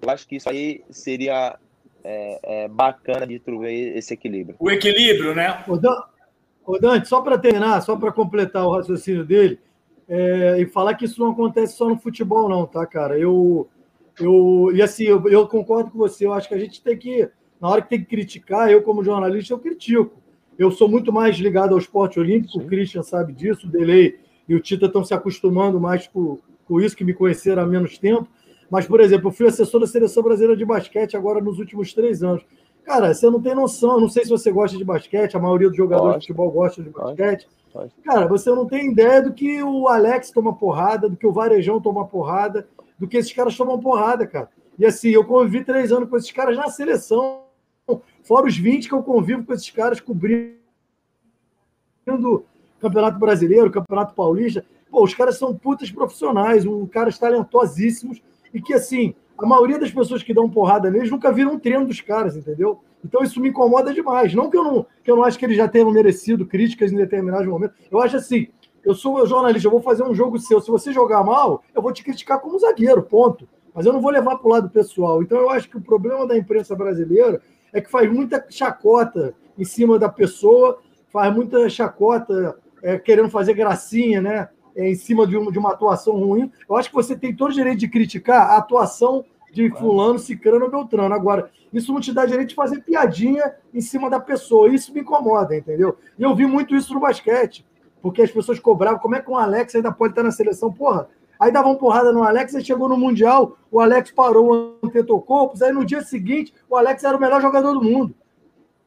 Speaker 3: Eu acho que isso aí seria é, é, bacana de trouver esse equilíbrio.
Speaker 2: O equilíbrio, né?
Speaker 4: Ô, Dante, só para terminar, só para completar o raciocínio dele, é, e falar que isso não acontece só no futebol, não, tá, cara? Eu, eu e assim, eu, eu concordo com você, eu acho que a gente tem que, na hora que tem que criticar, eu como jornalista, eu critico. Eu sou muito mais ligado ao esporte olímpico, Sim. o Christian sabe disso, o Delay e o Tita estão se acostumando mais com, com isso, que me conheceram há menos tempo. Mas, por exemplo, eu fui assessor da Seleção Brasileira de Basquete agora nos últimos três anos. Cara, você não tem noção. Eu não sei se você gosta de basquete, a maioria dos jogadores de futebol gosta de basquete. Cara, você não tem ideia do que o Alex toma porrada, do que o Varejão toma porrada, do que esses caras tomam porrada, cara. E assim, eu convivi três anos com esses caras na seleção, fora os 20 que eu convivo com esses caras cobrindo Campeonato Brasileiro, Campeonato Paulista. Pô, os caras são putas profissionais, um caras talentosíssimos e que, assim, a maioria das pessoas que dão porrada neles nunca viram um treino dos caras, entendeu? Então isso me incomoda demais. Não que eu não, que eu não acho que eles já tenham merecido críticas em determinados momentos. Eu acho assim, eu sou jornalista, eu vou fazer um jogo seu. Se você jogar mal, eu vou te criticar como zagueiro, ponto. Mas eu não vou levar para o lado pessoal. Então eu acho que o problema da imprensa brasileira é que faz muita chacota em cima da pessoa, faz muita chacota é, querendo fazer gracinha, né? É, em cima de uma, de uma atuação ruim. Eu acho que você tem todo o direito de criticar a atuação de fulano, cicrano ou beltrano. Agora, isso não te dá direito de fazer piadinha em cima da pessoa. Isso me incomoda, entendeu? E eu vi muito isso no basquete, porque as pessoas cobravam. Como é que um Alex ainda pode estar na seleção? Porra, aí davam porrada no Alex, aí chegou no Mundial, o Alex parou o Antetokounmpo, aí no dia seguinte o Alex era o melhor jogador do mundo.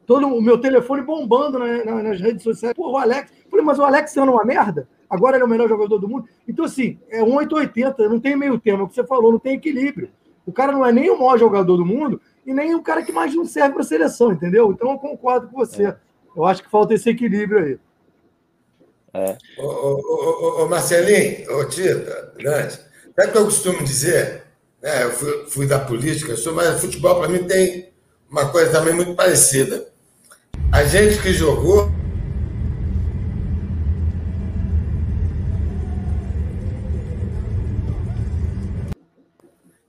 Speaker 4: Todo o meu telefone bombando nas redes sociais. Pô, o Alex. falei, mas o Alex sendo uma merda? Agora ele é o melhor jogador do mundo? Então, assim, é um 880, não tem meio termo, é o que você falou, não tem equilíbrio. O cara não é nem o maior jogador do mundo e nem o cara que mais não serve para a seleção, entendeu? Então eu concordo com você. É. Eu acho que falta esse equilíbrio aí.
Speaker 5: É. Ô, ô, ô, ô Marcelinho, ô Tita, grande. Sabe o que eu costumo dizer? É, eu fui, fui da política, sou, mas futebol para mim tem uma coisa também muito parecida. A gente que jogou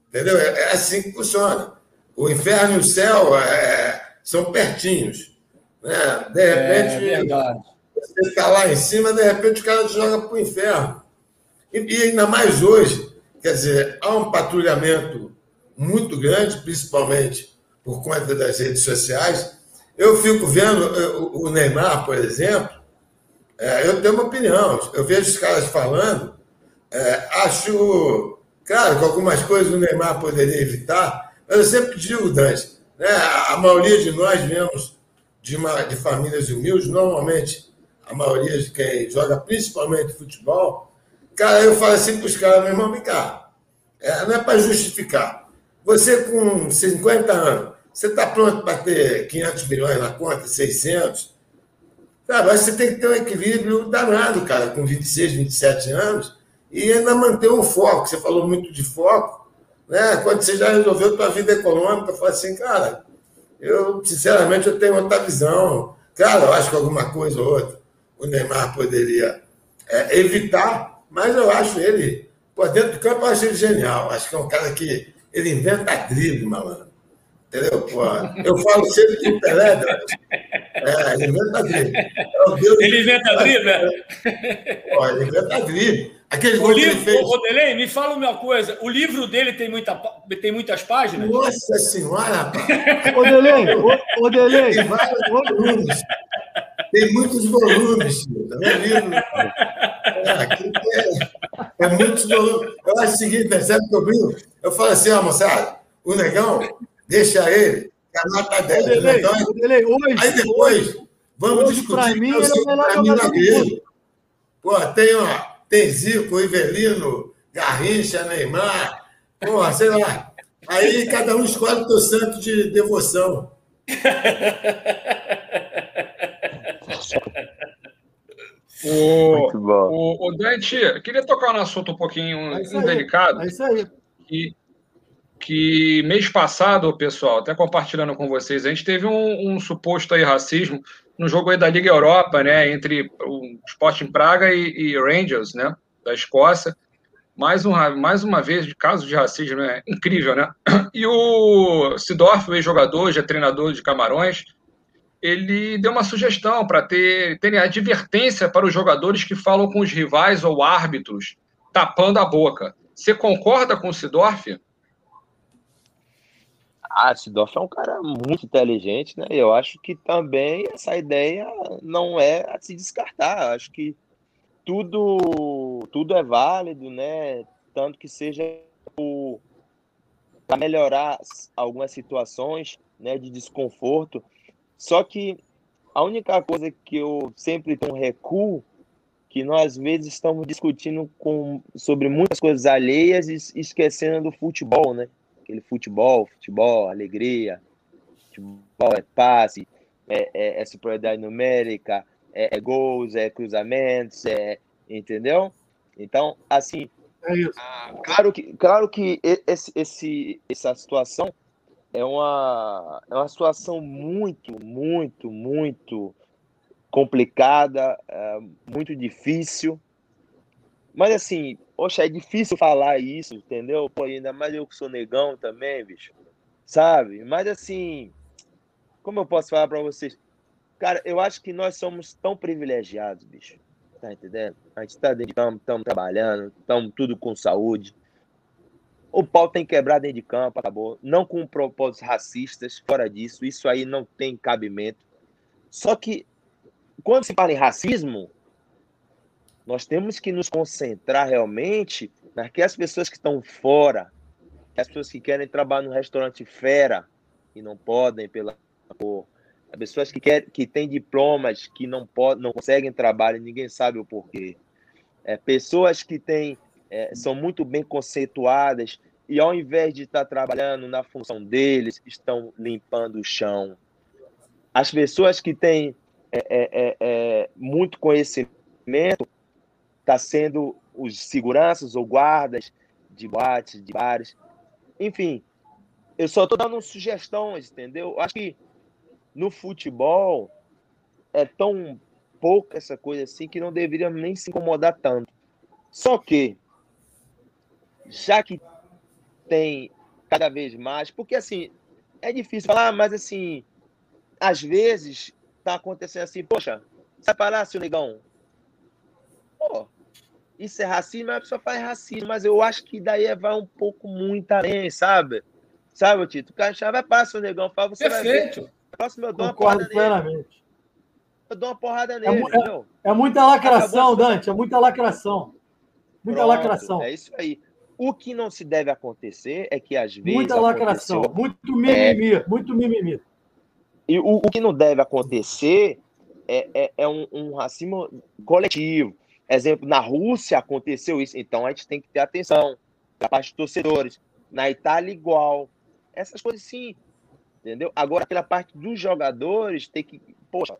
Speaker 5: Entendeu? É, é assim que funciona. O inferno e o céu é, são pertinhos. Né? De repente, é você está lá em cima, de repente o cara te joga para o inferno. E, e ainda mais hoje, quer dizer, há um patrulhamento muito grande, principalmente por conta das redes sociais. Eu fico vendo eh, o Neymar, por exemplo, é, eu tenho uma opinião. Eu vejo os caras falando, é, acho Claro que algumas coisas o Neymar poderia evitar, mas eu sempre digo, Dante, né, a maioria de nós viemos de, uma, de famílias humildes, normalmente a maioria de quem joga principalmente futebol. Cara, eu falo assim para os caras, meu irmão, vem cá. É, não é para justificar. Você com 50 anos, você está pronto para ter 500 milhões na conta, 600? Cara, mas você tem que ter um equilíbrio danado, cara, com 26, 27 anos e ainda manter um foco. Você falou muito de foco, né? Quando você já resolveu tua vida econômica, fala assim, cara, eu, sinceramente, eu tenho outra visão. Cara, eu acho que alguma coisa ou outra o Neymar poderia é, evitar, mas eu acho ele, por dentro do campo, eu acho ele genial. Acho que é um cara que ele inventa drible, malandro. Entendeu? Pô, eu falo sempre o Pelé, é, ele inventa drible.
Speaker 2: É ele inventa drible? Né?
Speaker 5: Ele inventa drible.
Speaker 2: Aquele o livro, que ele fez. Delei, me fala uma coisa. O livro dele tem, muita, tem muitas páginas?
Speaker 5: Nossa Senhora, rapaz.
Speaker 4: Ô, Delei, ô, Delei.
Speaker 5: Tem vários volumes. Tem muitos volumes, tá vendo? É, é, é muitos volumes. Eu acho o seguinte, percebe que eu brinco? Eu falo assim, ó, moçada, o negão, deixa ele, a nota 10. Delei, então, Delei, hoje, aí depois, hoje, vamos hoje, discutir
Speaker 4: mim, o seu caminho na
Speaker 5: Pô, tem, ó tem Zico, Ivelino, Garrincha, Neymar, porra, sei lá. Aí cada um escolhe o seu santo de devoção.
Speaker 1: o, o, o Dante, queria tocar no assunto um pouquinho é delicado.
Speaker 4: É isso aí.
Speaker 1: Que, que mês passado, pessoal, até compartilhando com vocês, a gente teve um, um suposto aí racismo no jogo aí da Liga Europa, né, entre o Sporting Praga e, e Rangers, né, da Escócia. Mais uma, mais uma vez, de caso de racismo, é incrível, né? E o Sidorf, o ex-jogador, já treinador de Camarões, ele deu uma sugestão para ter terem advertência para os jogadores que falam com os rivais ou árbitros, tapando a boca. Você concorda com o Sidorf?
Speaker 3: Ah, Sidorf é um cara muito inteligente, né? Eu acho que também essa ideia não é a se descartar. Eu acho que tudo, tudo é válido, né? Tanto que seja para melhorar algumas situações. né, de desconforto. Só que a única coisa que eu sempre tenho recuo que nós às vezes estamos discutindo com, sobre muitas coisas alheias e esquecendo do futebol, né? Aquele futebol, futebol, alegria, futebol é passe, é, é, é superioridade numérica, é, é, gols, é cruzamentos, é, entendeu? Então, assim, é isso. claro que, claro que esse, esse, essa situação é uma, é uma situação muito, muito, muito complicada, é, muito difícil. Mas assim, poxa, é difícil falar isso, entendeu? Pô, ainda mais eu que sou negão também, bicho. Sabe? Mas assim, como eu posso falar para vocês? Cara, eu acho que nós somos tão privilegiados, bicho. Tá entendendo? A gente tá dentro de campo, estamos trabalhando, estamos tudo com saúde. O pau tem que quebrar dentro de campo, acabou. Não com propósitos racistas, fora disso. Isso aí não tem cabimento. Só que, quando se fala em racismo, nós temos que nos concentrar realmente naquelas pessoas que estão fora, as pessoas que querem trabalhar no restaurante fera e não podem pela cor, pessoas que, quer, que têm diplomas que não, podem, não conseguem trabalho e ninguém sabe o porquê. É, pessoas que têm, é, são muito bem conceituadas e ao invés de estar trabalhando na função deles, estão limpando o chão. As pessoas que têm é, é, é, é muito conhecimento está sendo os seguranças ou guardas de boates, de bares. Enfim, eu só estou dando sugestões, entendeu? Acho que no futebol é tão pouca essa coisa assim que não deveria nem se incomodar tanto. Só que, já que tem cada vez mais, porque assim, é difícil falar, mas assim, às vezes tá acontecendo assim, poxa, sai para lá, seu negão. Pô, isso é racismo, a pessoa faz racismo, mas eu acho que daí vai um pouco muito além, sabe? Sabe, Tito? O cara vai para seu negão, fala, você
Speaker 2: Perfeito.
Speaker 3: vai ver próximo eu dou
Speaker 4: Concordo uma porrada plenamente. nele.
Speaker 3: Eu dou uma porrada nele,
Speaker 4: é, é, é muita lacração, Acabou Dante, é muita lacração. Muita Pronto, lacração.
Speaker 3: É isso aí. O que não se deve acontecer é que às vezes.
Speaker 4: Muita lacração, muito mimimi, é... muito mimimi.
Speaker 3: E o, o, que não deve acontecer é, é, é um, um, racismo coletivo. Exemplo, na Rússia aconteceu isso, então a gente tem que ter atenção da parte dos torcedores. Na Itália, igual. Essas coisas sim Entendeu? Agora, pela parte dos jogadores, tem que, poxa,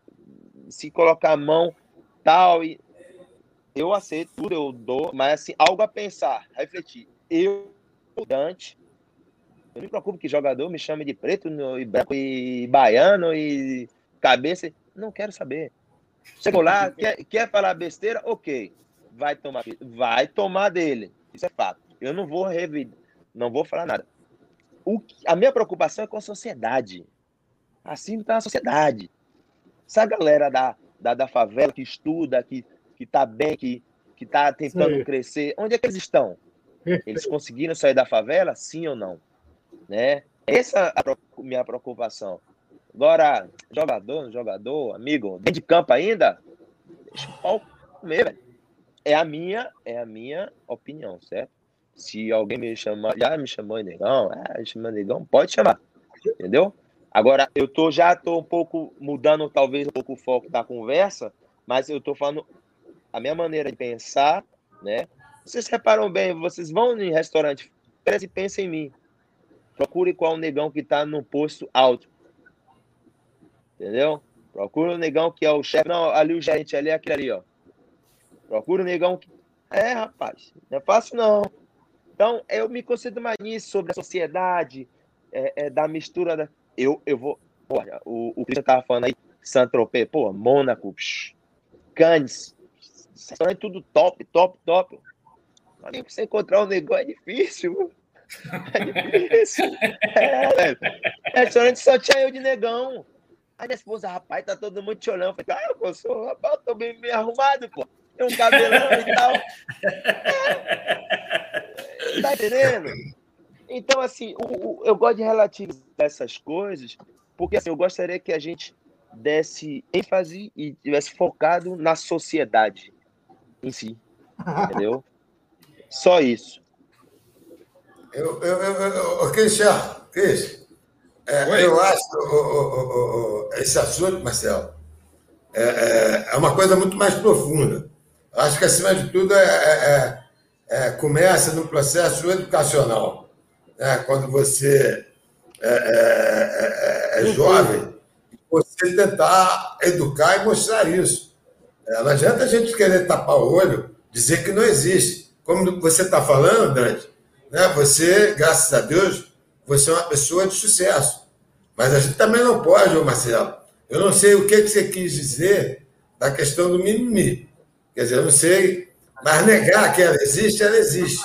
Speaker 3: se colocar a mão tal e eu aceito tudo, eu dou, mas assim, algo a pensar, refletir. Eu, Dante, eu me preocupo que jogador me chame de preto e branco e baiano e cabeça. Não quero saber. Chegou lá, quer, quer falar besteira? Ok. Vai tomar, vai tomar dele. Isso é fato. Eu não vou revidar, não vou falar nada o, a minha preocupação é com a sociedade. Assim está a sociedade. Essa galera da, da, da, favela que estuda, que está bem, que está tentando Sim. crescer, onde é que eles estão? Eles conseguiram sair da favela? Sim ou não? Né? Essa é a minha preocupação. Agora, jogador, jogador, amigo, dentro de campo ainda, deixa o pau comer, velho. É a minha, é a minha opinião, certo? Se alguém me chamar, já me chamou negão, ah, chamou negão, pode chamar, entendeu? Agora, eu tô, já tô um pouco mudando, talvez, um pouco o foco da conversa, mas eu tô falando a minha maneira de pensar, né? Vocês reparam bem, vocês vão em restaurante pensem em mim. Procure qual negão que tá no posto alto. Entendeu? Procura o negão que é o chefe. Não, ali o gerente, ali é aquele ali, ó. Procura o negão que. É, rapaz, não é fácil não. Então, eu me concentro mais nisso, sobre a sociedade, é, é, da mistura. Da... Eu, eu vou. Olha, o, o Cristian estava falando aí, Saint-Tropez, pô, Mônaco, Cannes, restaurante tudo top, top, top. Mas você encontrar um negócio é difícil. É difícil. <laughs> É, velho. Restaurante só tinha eu de negão. Aí minha esposa, rapaz, tá todo mundo olhando. Eu falei, ah, eu sou, rapaz, eu tô bem, bem arrumado, pô. Tem um cabelão e tal. É. Tá entendendo? Então, assim, o, o, eu gosto de relativizar essas coisas, porque assim, eu gostaria que a gente desse ênfase e tivesse focado na sociedade em si. Entendeu? Só isso.
Speaker 5: Eu, eu, eu, eu, Cristian, Cris, É, eu acho esse assunto, Marcelo, é, é, é, uma coisa muito mais profunda. Acho que, acima de tudo, é, é, é começa no processo educacional. Né? Quando você é, jovem, você tentar educar e mostrar isso. não adianta a gente querer tapar o olho, dizer que não existe. Como você está falando, Dante, né? você, graças a Deus, você é uma pessoa de sucesso. Mas a gente também não pode, Marcelo. Eu não sei o que você quis dizer da questão do mimimi. Quer dizer, eu não sei, mas negar que ela existe, ela existe.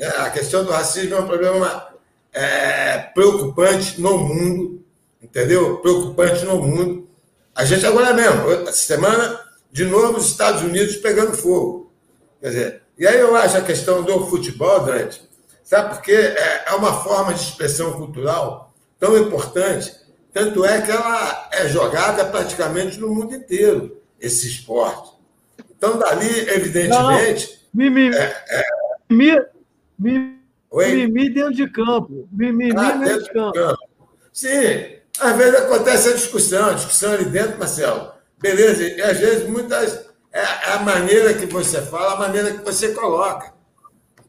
Speaker 5: É, a questão do racismo é um problema é, preocupante no mundo, entendeu? Preocupante no mundo. A gente agora mesmo, essa semana, de novo, os Estados Unidos pegando fogo. Quer dizer, e aí eu acho a questão do futebol, Dante, Sabe por quê? É, é uma forma de expressão cultural tão importante, tanto é que ela é jogada praticamente no mundo inteiro, esse esporte. Então, dali, evidentemente.
Speaker 4: Mimimi, é, é... Mimimi, mimimi dentro de campo. Mimimi ah, dentro, dentro de campo. campo.
Speaker 5: Sim, às vezes acontece a discussão, a discussão ali dentro, Marcelo. Beleza, e às vezes muitas. É a maneira que você fala, a maneira que você coloca.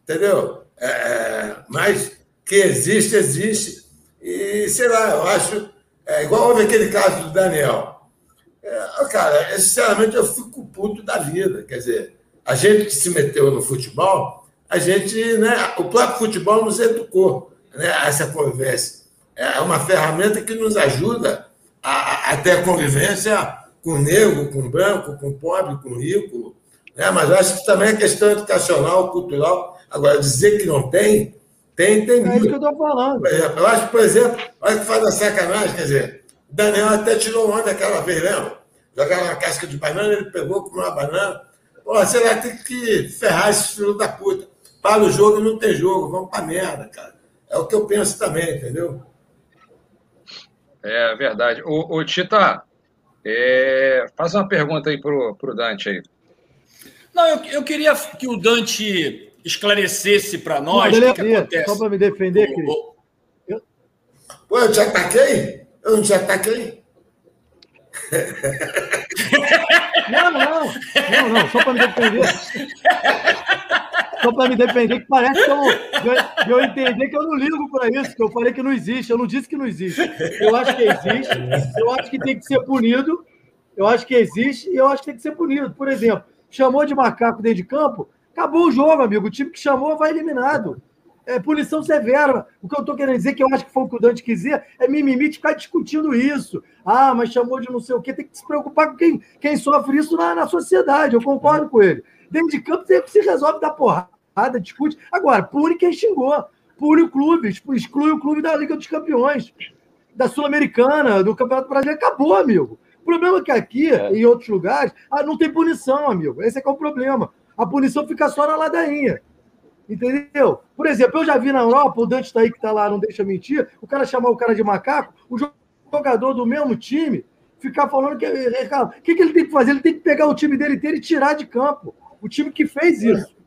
Speaker 5: Entendeu? É, é, mas que existe, existe. E, sei lá, eu acho. É, igual houve aquele caso do Daniel. É, cara, sinceramente, eu fico puto da vida. Quer dizer, a gente que se meteu no futebol, a gente, né, o próprio futebol nos educou né, a essa convivência. É uma ferramenta que nos ajuda a, a ter convivência com negro, com branco, com pobre, com rico. Né? Mas acho que também é questão educacional, cultural, Agora, dizer que não tem, tem, tem
Speaker 4: muito. É isso que eu estou falando.
Speaker 5: eu acho, por exemplo, olha que faz a sacanagem, quer dizer, o Daniel até tirou onda aquela vez, lembra? Jogava uma casca de banana, ele pegou com uma banana. Pô, você vai ter que ferrar esses filhos da puta. Para o jogo e não tem jogo, vamos pra merda, cara. É o que eu penso também, entendeu?
Speaker 1: É verdade. O, o Tita, é, faz uma pergunta aí pro, pro Dante aí.
Speaker 2: Não, eu, eu queria que o Dante esclarecesse para nós o que, que, acontece.
Speaker 4: Só para me defender, Cris.
Speaker 5: Eu... Pô, eu te ataquei? Eu não te ataquei?
Speaker 4: Não, não. Não, não. Só para me defender. Só para me defender, que parece que eu, eu, eu entender que eu não ligo para isso, que eu falei que não existe. Eu não disse que não existe. Eu acho que existe. Eu acho que tem que ser punido. Eu acho que existe e eu acho que tem que ser punido. Por exemplo, chamou de macaco dentro de campo, Acabou o jogo, amigo. O time que chamou vai eliminado. É punição severa. O que eu estou querendo dizer, que eu acho que foi o que o Dante quiser, é mimimi de ficar discutindo isso. Ah, mas chamou de não sei o quê. Tem que se preocupar com quem, quem sofre isso na, na sociedade. Eu concordo com ele. Dentro de campo sempre se resolve da porrada, discute. Agora, pune quem xingou. Pune o clube, exclui o clube da Liga dos Campeões, da Sul-Americana, do Campeonato Brasileiro. Acabou, amigo. O problema é que aqui, é. em outros lugares, ah, não tem punição, amigo. Esse é que é o problema a punição fica só na ladainha. Entendeu? Por exemplo, eu já vi na Europa, o Dante está aí que está lá, não deixa mentir, o cara chamar o cara de macaco, o jogador do mesmo time ficar falando que. O que, que ele tem que fazer? Ele tem que pegar o time dele inteiro e tirar de campo. O time que fez isso.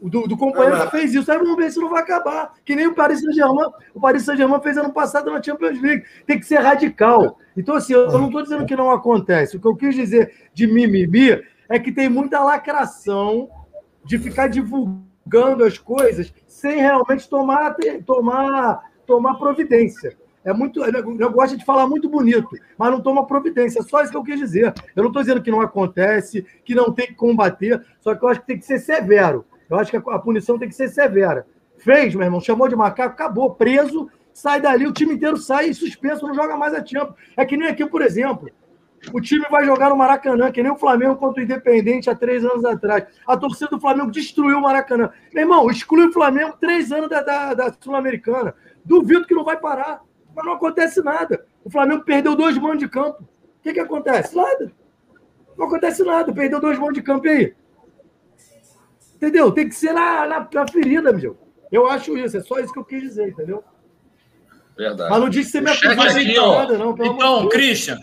Speaker 4: O do, do companheiro que fez isso. Aí vamos ver se não vai acabar. Que nem o Paris Saint-Germain. O Paris Saint-Germain fez ano passado na Champions League. Tem que ser radical. Então, assim, eu não estou dizendo que não acontece. O que eu quis dizer de mimimi é que tem muita lacração de ficar divulgando as coisas sem realmente tomar, tomar, tomar providência. É muito, eu gosto de falar muito bonito, mas não toma providência. Só isso que eu quis dizer. Eu não estou dizendo que não acontece, que não tem que combater, só que eu acho que tem que ser severo. Eu acho que a punição tem que ser severa. Fez, meu irmão, chamou de macaco, acabou, preso, sai dali, o time inteiro sai suspenso, não joga mais a tempo. É que nem aqui, por exemplo. O time vai jogar no Maracanã, que nem o Flamengo contra o Independente há três anos atrás. A torcida do Flamengo destruiu o Maracanã. Meu irmão, exclui o Flamengo três anos da, da, da Sul-Americana. Duvido que não vai parar. Mas não acontece nada. O Flamengo perdeu dois mãos de campo. O que, que acontece? Nada. Não acontece nada. Perdeu dois mãos de campo aí. Entendeu? Tem que ser na, na, na ferida, meu. Eu acho isso. É só isso que eu quis dizer, entendeu?
Speaker 1: Verdade.
Speaker 4: Mas não disse que você me acusou
Speaker 2: de nada, não. Então, Christian,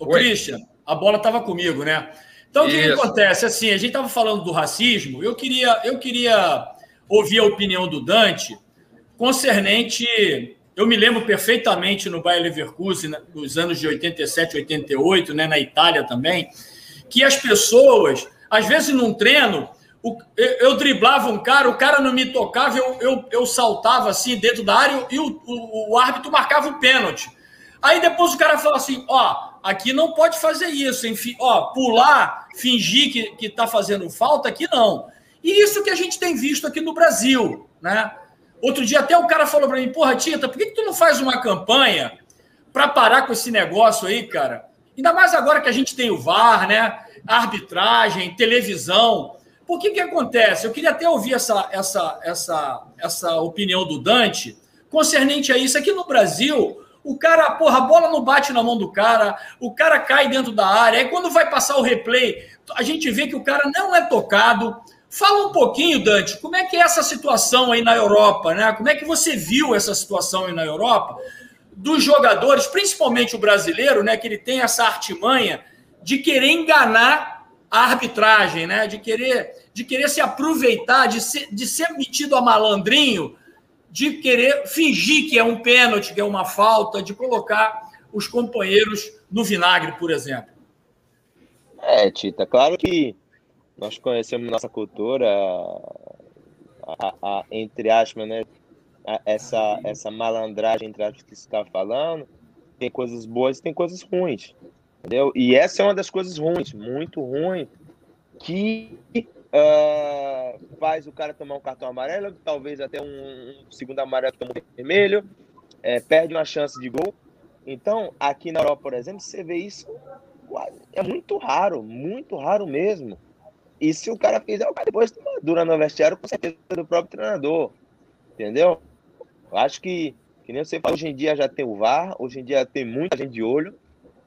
Speaker 2: o Christian, a bola estava comigo, né? Então, Isso. o que, que, acontece? Assim, a gente estava falando do racismo, eu queria, eu queria ouvir a opinião do Dante concernente. Eu me lembro perfeitamente no Bayer Leverkusen, nos anos de 87, 88, né, na Itália também, que as pessoas, às vezes num treino, o, eu, eu, driblava um cara, o cara não me tocava, eu, eu, eu saltava assim dentro da área e o, o, o árbitro marcava o pênalti. Aí depois o cara fala assim: ó, aqui não pode fazer isso, enfim, ó, pular, fingir que, que tá fazendo falta, aqui não. E isso que a gente tem visto aqui no Brasil, né? Outro dia até o cara falou para mim: porra, Tita, por que, que tu não faz uma campanha para parar com esse negócio aí, cara? Ainda mais agora que a gente tem o VAR, né? Arbitragem, televisão. Por que que acontece? Eu queria até ouvir essa, essa, essa, essa opinião do Dante concernente a isso. Aqui no Brasil, o cara, porra, a bola não bate na mão do cara, o cara cai dentro da área. Aí quando vai passar o replay, a gente vê que o cara não é tocado. Fala um pouquinho, Dante, como é que é essa situação aí na Europa, né? Como é que você viu essa situação aí na Europa? Dos jogadores, principalmente o brasileiro, né? Que ele tem essa artimanha de querer enganar a arbitragem, né? De querer, de querer se aproveitar, de ser, de ser metido a malandrinho, de querer fingir que é um pênalti, que é uma falta, de colocar os companheiros no vinagre, por exemplo.
Speaker 3: É, Tita, claro que nós conhecemos nossa cultura, a, a, entre aspas, né? essa, essa malandragem entre aspas que você está falando, tem coisas boas e tem coisas ruins. Entendeu? E essa é uma das coisas ruins, muito ruim, que uh, faz o cara tomar um cartão amarelo, talvez até um, um segundo amarelo um vermelho, é, perde uma chance de gol. Então, aqui na Europa, por exemplo, você vê isso é muito raro, muito raro mesmo. E se o cara fizer, o cara depois dura no vestiário com certeza do próprio treinador. Entendeu? Eu acho que, que nem você fala, hoje em dia já tem o VAR, hoje em dia tem muita gente de olho.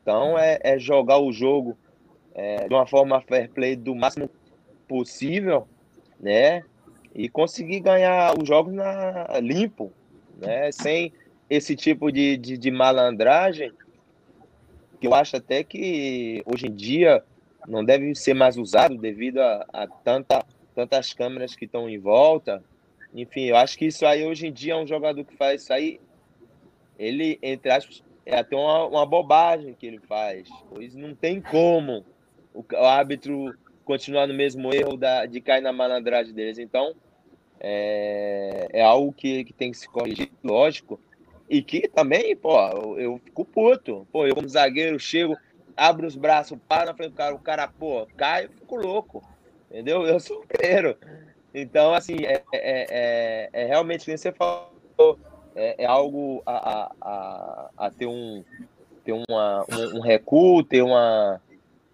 Speaker 3: Então é, é jogar o jogo é, de uma forma fair play do máximo possível, né? E conseguir ganhar os jogos na, limpo, né? Sem esse tipo de, de, de malandragem, que eu acho até que hoje em dia não deve ser mais usado devido a, a tanta, tantas câmeras que estão em volta. Enfim, eu acho que isso aí hoje em dia é um jogador que faz isso aí, ele, entre aspas, é até uma, uma bobagem que ele faz. Pois não tem como o, o árbitro continuar no mesmo erro da, de cair na malandragem deles. Então, é, é algo que, que tem que se corrigir, lógico. E que também, pô, eu, eu fico puto. Pô, eu como zagueiro chego, abro os braços, paro na frente do cara, o cara, pô, cai, eu fico louco. Entendeu? Eu sou o primeiro. Então, assim, é, é, é, é realmente, como você falou, é, é algo a, a, a, ter um ter uma, um, um recuo, ter uma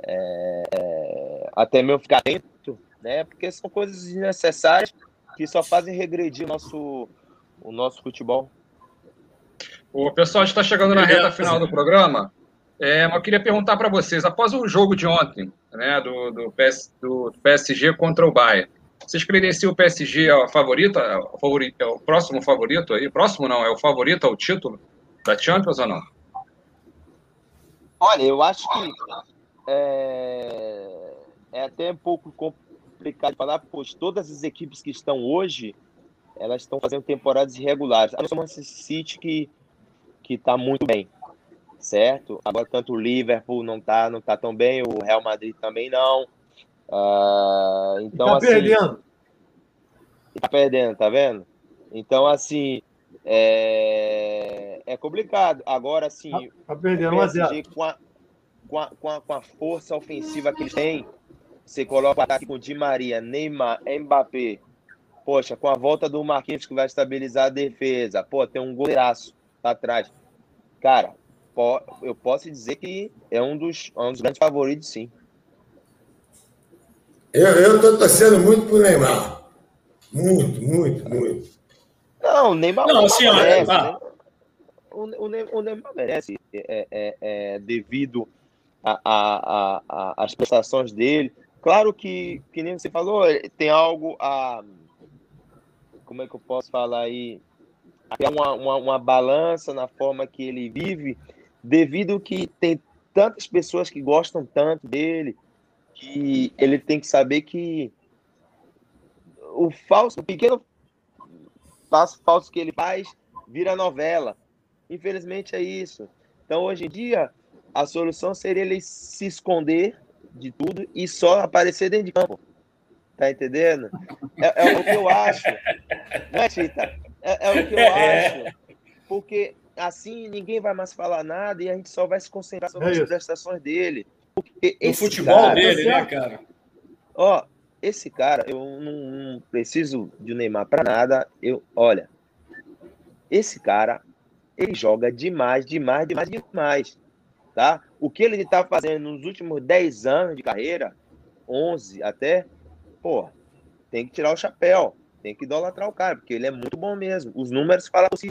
Speaker 3: é, é, até mesmo ficar atento, né? Porque são coisas desnecessárias que só fazem regredir o nosso, o nosso futebol.
Speaker 1: O pessoal está chegando na reta final do programa. É, eu queria perguntar para vocês, após o jogo de ontem, né, do, do, PS, do PSG contra o Bayern, vocês credenciam o PSG a favorita, é o, favorito, é o próximo favorito aí? Próximo não, é o favorito ao título da Champions ou não?
Speaker 3: Olha, eu acho que é, é até um pouco complicado falar, pois todas as equipes que estão hoje, elas estão fazendo temporadas irregulares. A Manchester City que que está muito bem, certo? Agora tanto o Liverpool não está não tá tão bem, o Real Madrid também não. Uh, então, tá assim, perdendo. Tá perdendo, tá vendo? Então, assim, é, é complicado. Agora, assim, tá,
Speaker 4: tá perdendo
Speaker 3: a, com, a, com, a, com a força ofensiva que eles têm, você coloca o ataque com Di Maria, Neymar, Mbappé. Poxa, com a volta do Marquinhos que vai estabilizar a defesa. Pô, tem um goleiraço tá atrás. Cara, eu posso dizer que é um dos, um dos grandes favoritos, sim.
Speaker 5: Eu estou torcendo muito pro Neymar. Muito, muito, muito.
Speaker 3: Não, o Neymar, não, assim, merece. Né? O, o, o, Neymar merece, é, é, é devido às prestações dele. Claro que, que nem você falou, tem algo a. Como é que eu posso falar aí? Uma, uma, uma balança na forma que ele vive, devido que tem tantas pessoas que gostam tanto dele, que ele tem que saber que o falso, o pequeno passo falso que ele faz vira novela. Infelizmente é isso. Então, hoje em dia, a solução seria ele se esconder de tudo e só aparecer dentro de campo. Tá entendendo? É, é o que eu acho. Não é, Tita? É, é o que eu é. acho. Porque assim ninguém vai mais falar nada e a gente só vai se concentrar sobre é as prestações dele.
Speaker 2: Porque o futebol cara, dele, né, cara?
Speaker 3: Ó, esse cara, eu não, não preciso de Neymar para nada. Eu, olha, esse cara, ele joga demais, demais, demais, demais. Tá? O que ele está fazendo nos últimos 10 anos de carreira, 11 até, pô, tem que tirar o chapéu, tem que idolatrar o cara, porque ele é muito bom mesmo. Os números falam assim,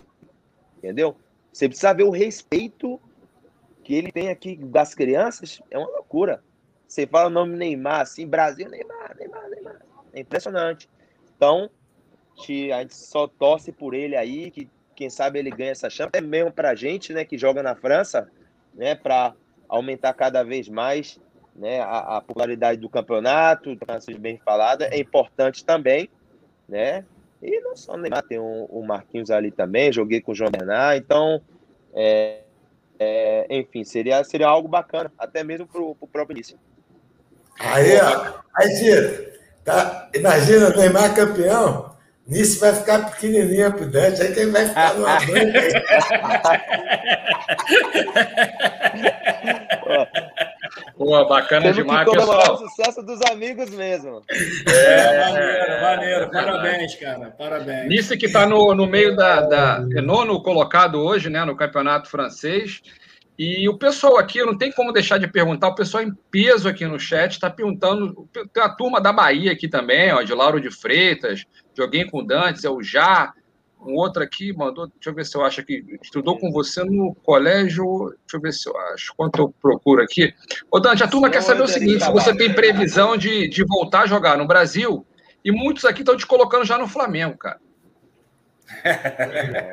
Speaker 3: entendeu? Você precisa ver o respeito que ele tem aqui das crianças, é uma loucura. Você fala o nome Neymar, assim, Brasil, Neymar, Neymar, Neymar. É impressionante. Então, a gente só torce por ele aí, que quem sabe ele ganha essa chance, até mesmo pra gente, né, que joga na França, né, para aumentar cada vez mais né, a, a popularidade do campeonato, bem falada, é importante também, né? E não só Neymar, tem o, o Marquinhos ali também, joguei com o João Bernard, então, é, é, enfim, seria, seria algo bacana, até mesmo para o próprio início.
Speaker 5: Aí, ó, aí, Tito, tá, imagina o Neymar campeão, nisso vai ficar pequenininha pro Dante, aí que ele vai ficar numa <laughs> banca.
Speaker 1: Pô, bacana Temos demais, que pessoal.
Speaker 3: o sucesso dos amigos mesmo.
Speaker 2: É, maneiro, maneiro. Parabéns, cara. Parabéns.
Speaker 1: Nisso que está no, no meio da, da é nono colocado hoje, né, no campeonato francês. E o pessoal aqui, não tem como deixar de perguntar, o pessoal em peso aqui no chat está perguntando, tem a turma da Bahia aqui também, ó, de Lauro de Freitas, joguei com o Dantes, é o Já, um outro aqui mandou, deixa eu ver se eu acho aqui, estudou com você no colégio, deixa eu ver se eu acho, quanto eu procuro aqui. Ô, Dante, a turma quer saber o seguinte: se você tem previsão de, de voltar a jogar no Brasil, e muitos aqui estão te colocando já no Flamengo, cara.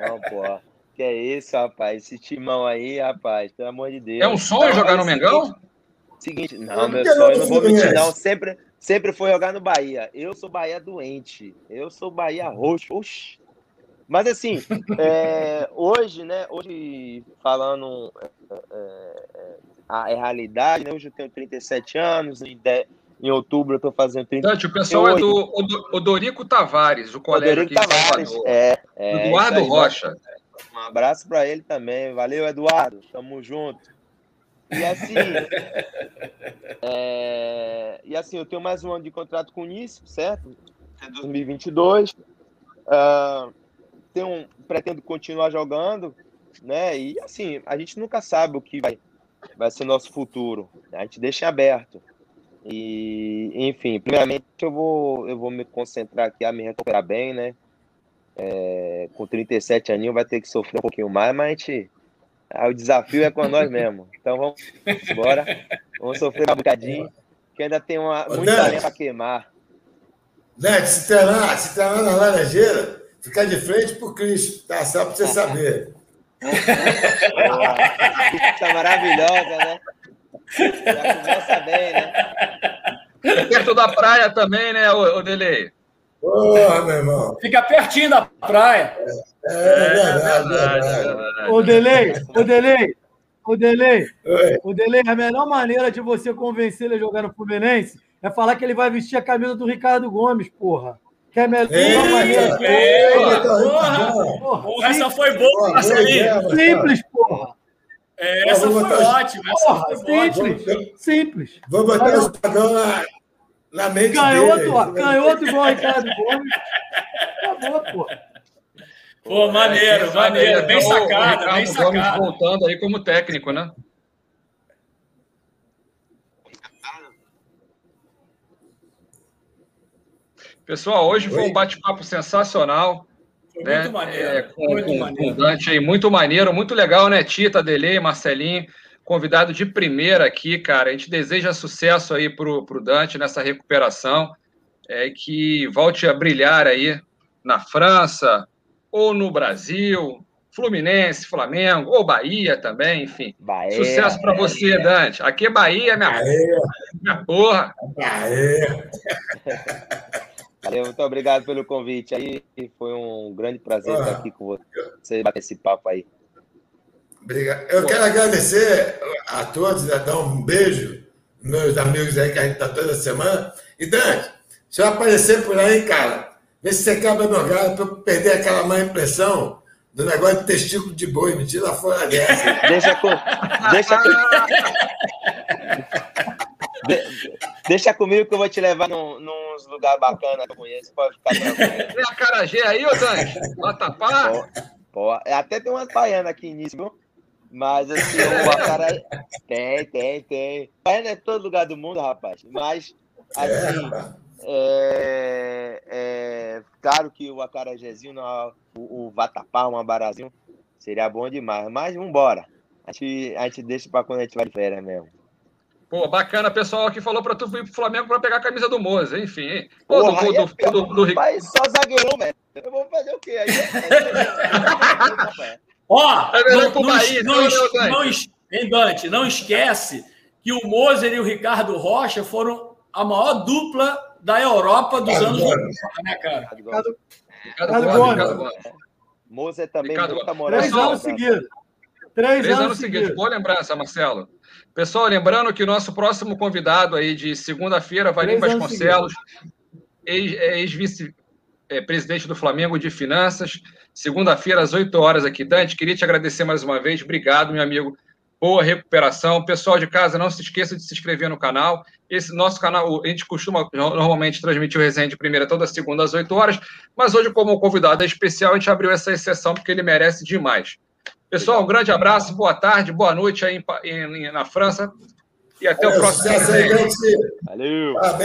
Speaker 3: Não, pô. Que é isso, rapaz? Esse timão aí, rapaz, pelo amor de Deus.
Speaker 1: É um sonho jogar no é Mengão?
Speaker 3: Seguinte, não, meu sonho, não vou mentir, não. Sempre, sempre foi jogar no Bahia. Eu sou Bahia doente. Eu sou Bahia roxo. Oxi. Mas assim, <laughs> é, hoje, né? Hoje, falando é, é, a realidade, né? Hoje eu tenho 37 anos, em, de, em outubro eu estou fazendo 38.
Speaker 1: Dante, o pessoal é do Odorico Tavares, o colega
Speaker 3: Odorico aqui Tavares, é,
Speaker 1: é, Eduardo aí, Rocha.
Speaker 3: Um abraço para ele também. Valeu, Eduardo. Tamo junto. E assim, <laughs> é, e assim, eu tenho mais um ano de contrato com o Nice, certo? É 2022. Uh, tenho, pretendo continuar jogando, né? E assim, a gente nunca sabe o que vai, vai ser nosso futuro. A gente deixa aberto. E, enfim, primeiramente eu vou, eu vou me concentrar aqui a me recuperar bem, né? É, com 37 aninhos vai ter que sofrer um pouquinho mais, mas a gente, o desafio é com nós mesmo. Então vamos embora. Vamos sofrer um bocadinho, que ainda tem uma, muita lenha para queimar.
Speaker 5: Neto, se treinar, se treinar na laranjeira, Ficar de frente para o Cristo, tá? Só para você saber.
Speaker 3: Pizza <laughs> maravilhosa, né? Já começa bem, né?
Speaker 1: Perto da praia também, né, o, Delei?
Speaker 5: Porra, meu irmão.
Speaker 2: Fica pertinho da praia.
Speaker 4: É, é, é verdade, verdade, é verdade. Ô, Delei, ô, Delei, ô, Delei, ô, Delei, a melhor maneira de você convencer ele a jogar no Fluminense é falar que ele vai vestir a camisa do Ricardo Gomes, porra. Que é melhor.
Speaker 2: Essa foi boa, Marcelinho.
Speaker 4: Simples, porra.
Speaker 2: É, essa foi ótima. Essa foi
Speaker 4: simples. Simples.
Speaker 5: Vou botar o padrão na, na mente
Speaker 4: canhoto, dele. Canhoto igual Ricardo Gomes. Acabou,
Speaker 2: porra. Pô, maneiro, maneiro. Bem sacado, bem sacado.
Speaker 1: voltando aí como técnico, né? Pessoal, hoje foi um bate-papo sensacional. Foi né? Muito maneiro. É, com, muito com, maneiro. com Dante aí, muito maneiro, muito legal, né? Tita, Delei, Marcelinho, convidado de primeira aqui, cara. A gente deseja sucesso aí pro, pro Dante nessa recuperação. É, que volte a brilhar aí na França ou no Brasil, Fluminense, Flamengo, ou Bahia também, enfim. Bahia, Sucesso para você, Dante. Aqui é Bahia, minha, Bahia. minha porra. Bahia.
Speaker 3: Valeu, muito obrigado pelo convite aí. Foi um grande prazer ah, estar aqui com você, bater esse papo aí.
Speaker 5: Obrigado. Eu quero agradecer a todos, né, dar um beijo, meus amigos aí que a gente está toda semana. E Dante, se eu aparecer por aí, cara, vê se você quebra meu galho para eu perder aquela má impressão do negócio de testículo de boi. Me tira fora dessa. <laughs>
Speaker 3: Deixa com. Deixa com... <laughs> De, deixa comigo que eu vou te levar num, nos lugares bacanas que eu conheço. Pode ficar tranquilo.
Speaker 1: Tem a Carajé aí, ô Dante? Vatapá?
Speaker 3: Pô, pô, até tem umas baianas aqui nisso, viu? Mas assim, o Acarajé. Tem, tem, tem. Baiana é todo lugar do mundo, rapaz. Mas, assim. É, é, claro que o acarajézinho, o, o vatapá, um abarazinho, seria bom demais. Mas vambora. A gente, a gente deixa para quando a gente vai de férias mesmo.
Speaker 1: Pô, bacana, pessoal aqui falou para tu vir pro Flamengo para pegar a camisa do Moza, enfim. Hein? Pô, Porra, do, do,
Speaker 3: é, do, do, do, Mas só zagueirão, velho. Eu vou fazer o quê? Aí,
Speaker 2: Ó, é não, não, Bahia, não, não, não, hein, Dante, não esquece que o Moser e o Ricardo Rocha foram a maior dupla da Europa dos anos 90, né, cara? Ricardo,
Speaker 3: Ricardo, Ricardo Gomes. Moser também, Ricardo muita moral.
Speaker 4: Três anos seguidos.
Speaker 1: Três, Três anos, anos seguidos. Boa lembrança, Marcelo. Pessoal, lembrando que o nosso próximo convidado aí de segunda-feira, Valim Vasconcelos, ex-vice-presidente é, do Flamengo de Finanças, segunda-feira, às 8 horas aqui. Dante, queria te agradecer mais uma vez. Obrigado, meu amigo. Boa recuperação. Pessoal de casa, não se esqueça de se inscrever no canal. Esse nosso canal, a gente costuma normalmente transmitir o resenha de primeira toda segunda às 8 horas, mas hoje, como convidado é especial, a gente abriu essa exceção porque ele merece demais. Pessoal, um grande abraço, boa tarde, boa noite aí em, em, na França e até o próximo.
Speaker 3: Valeu. Parabéns.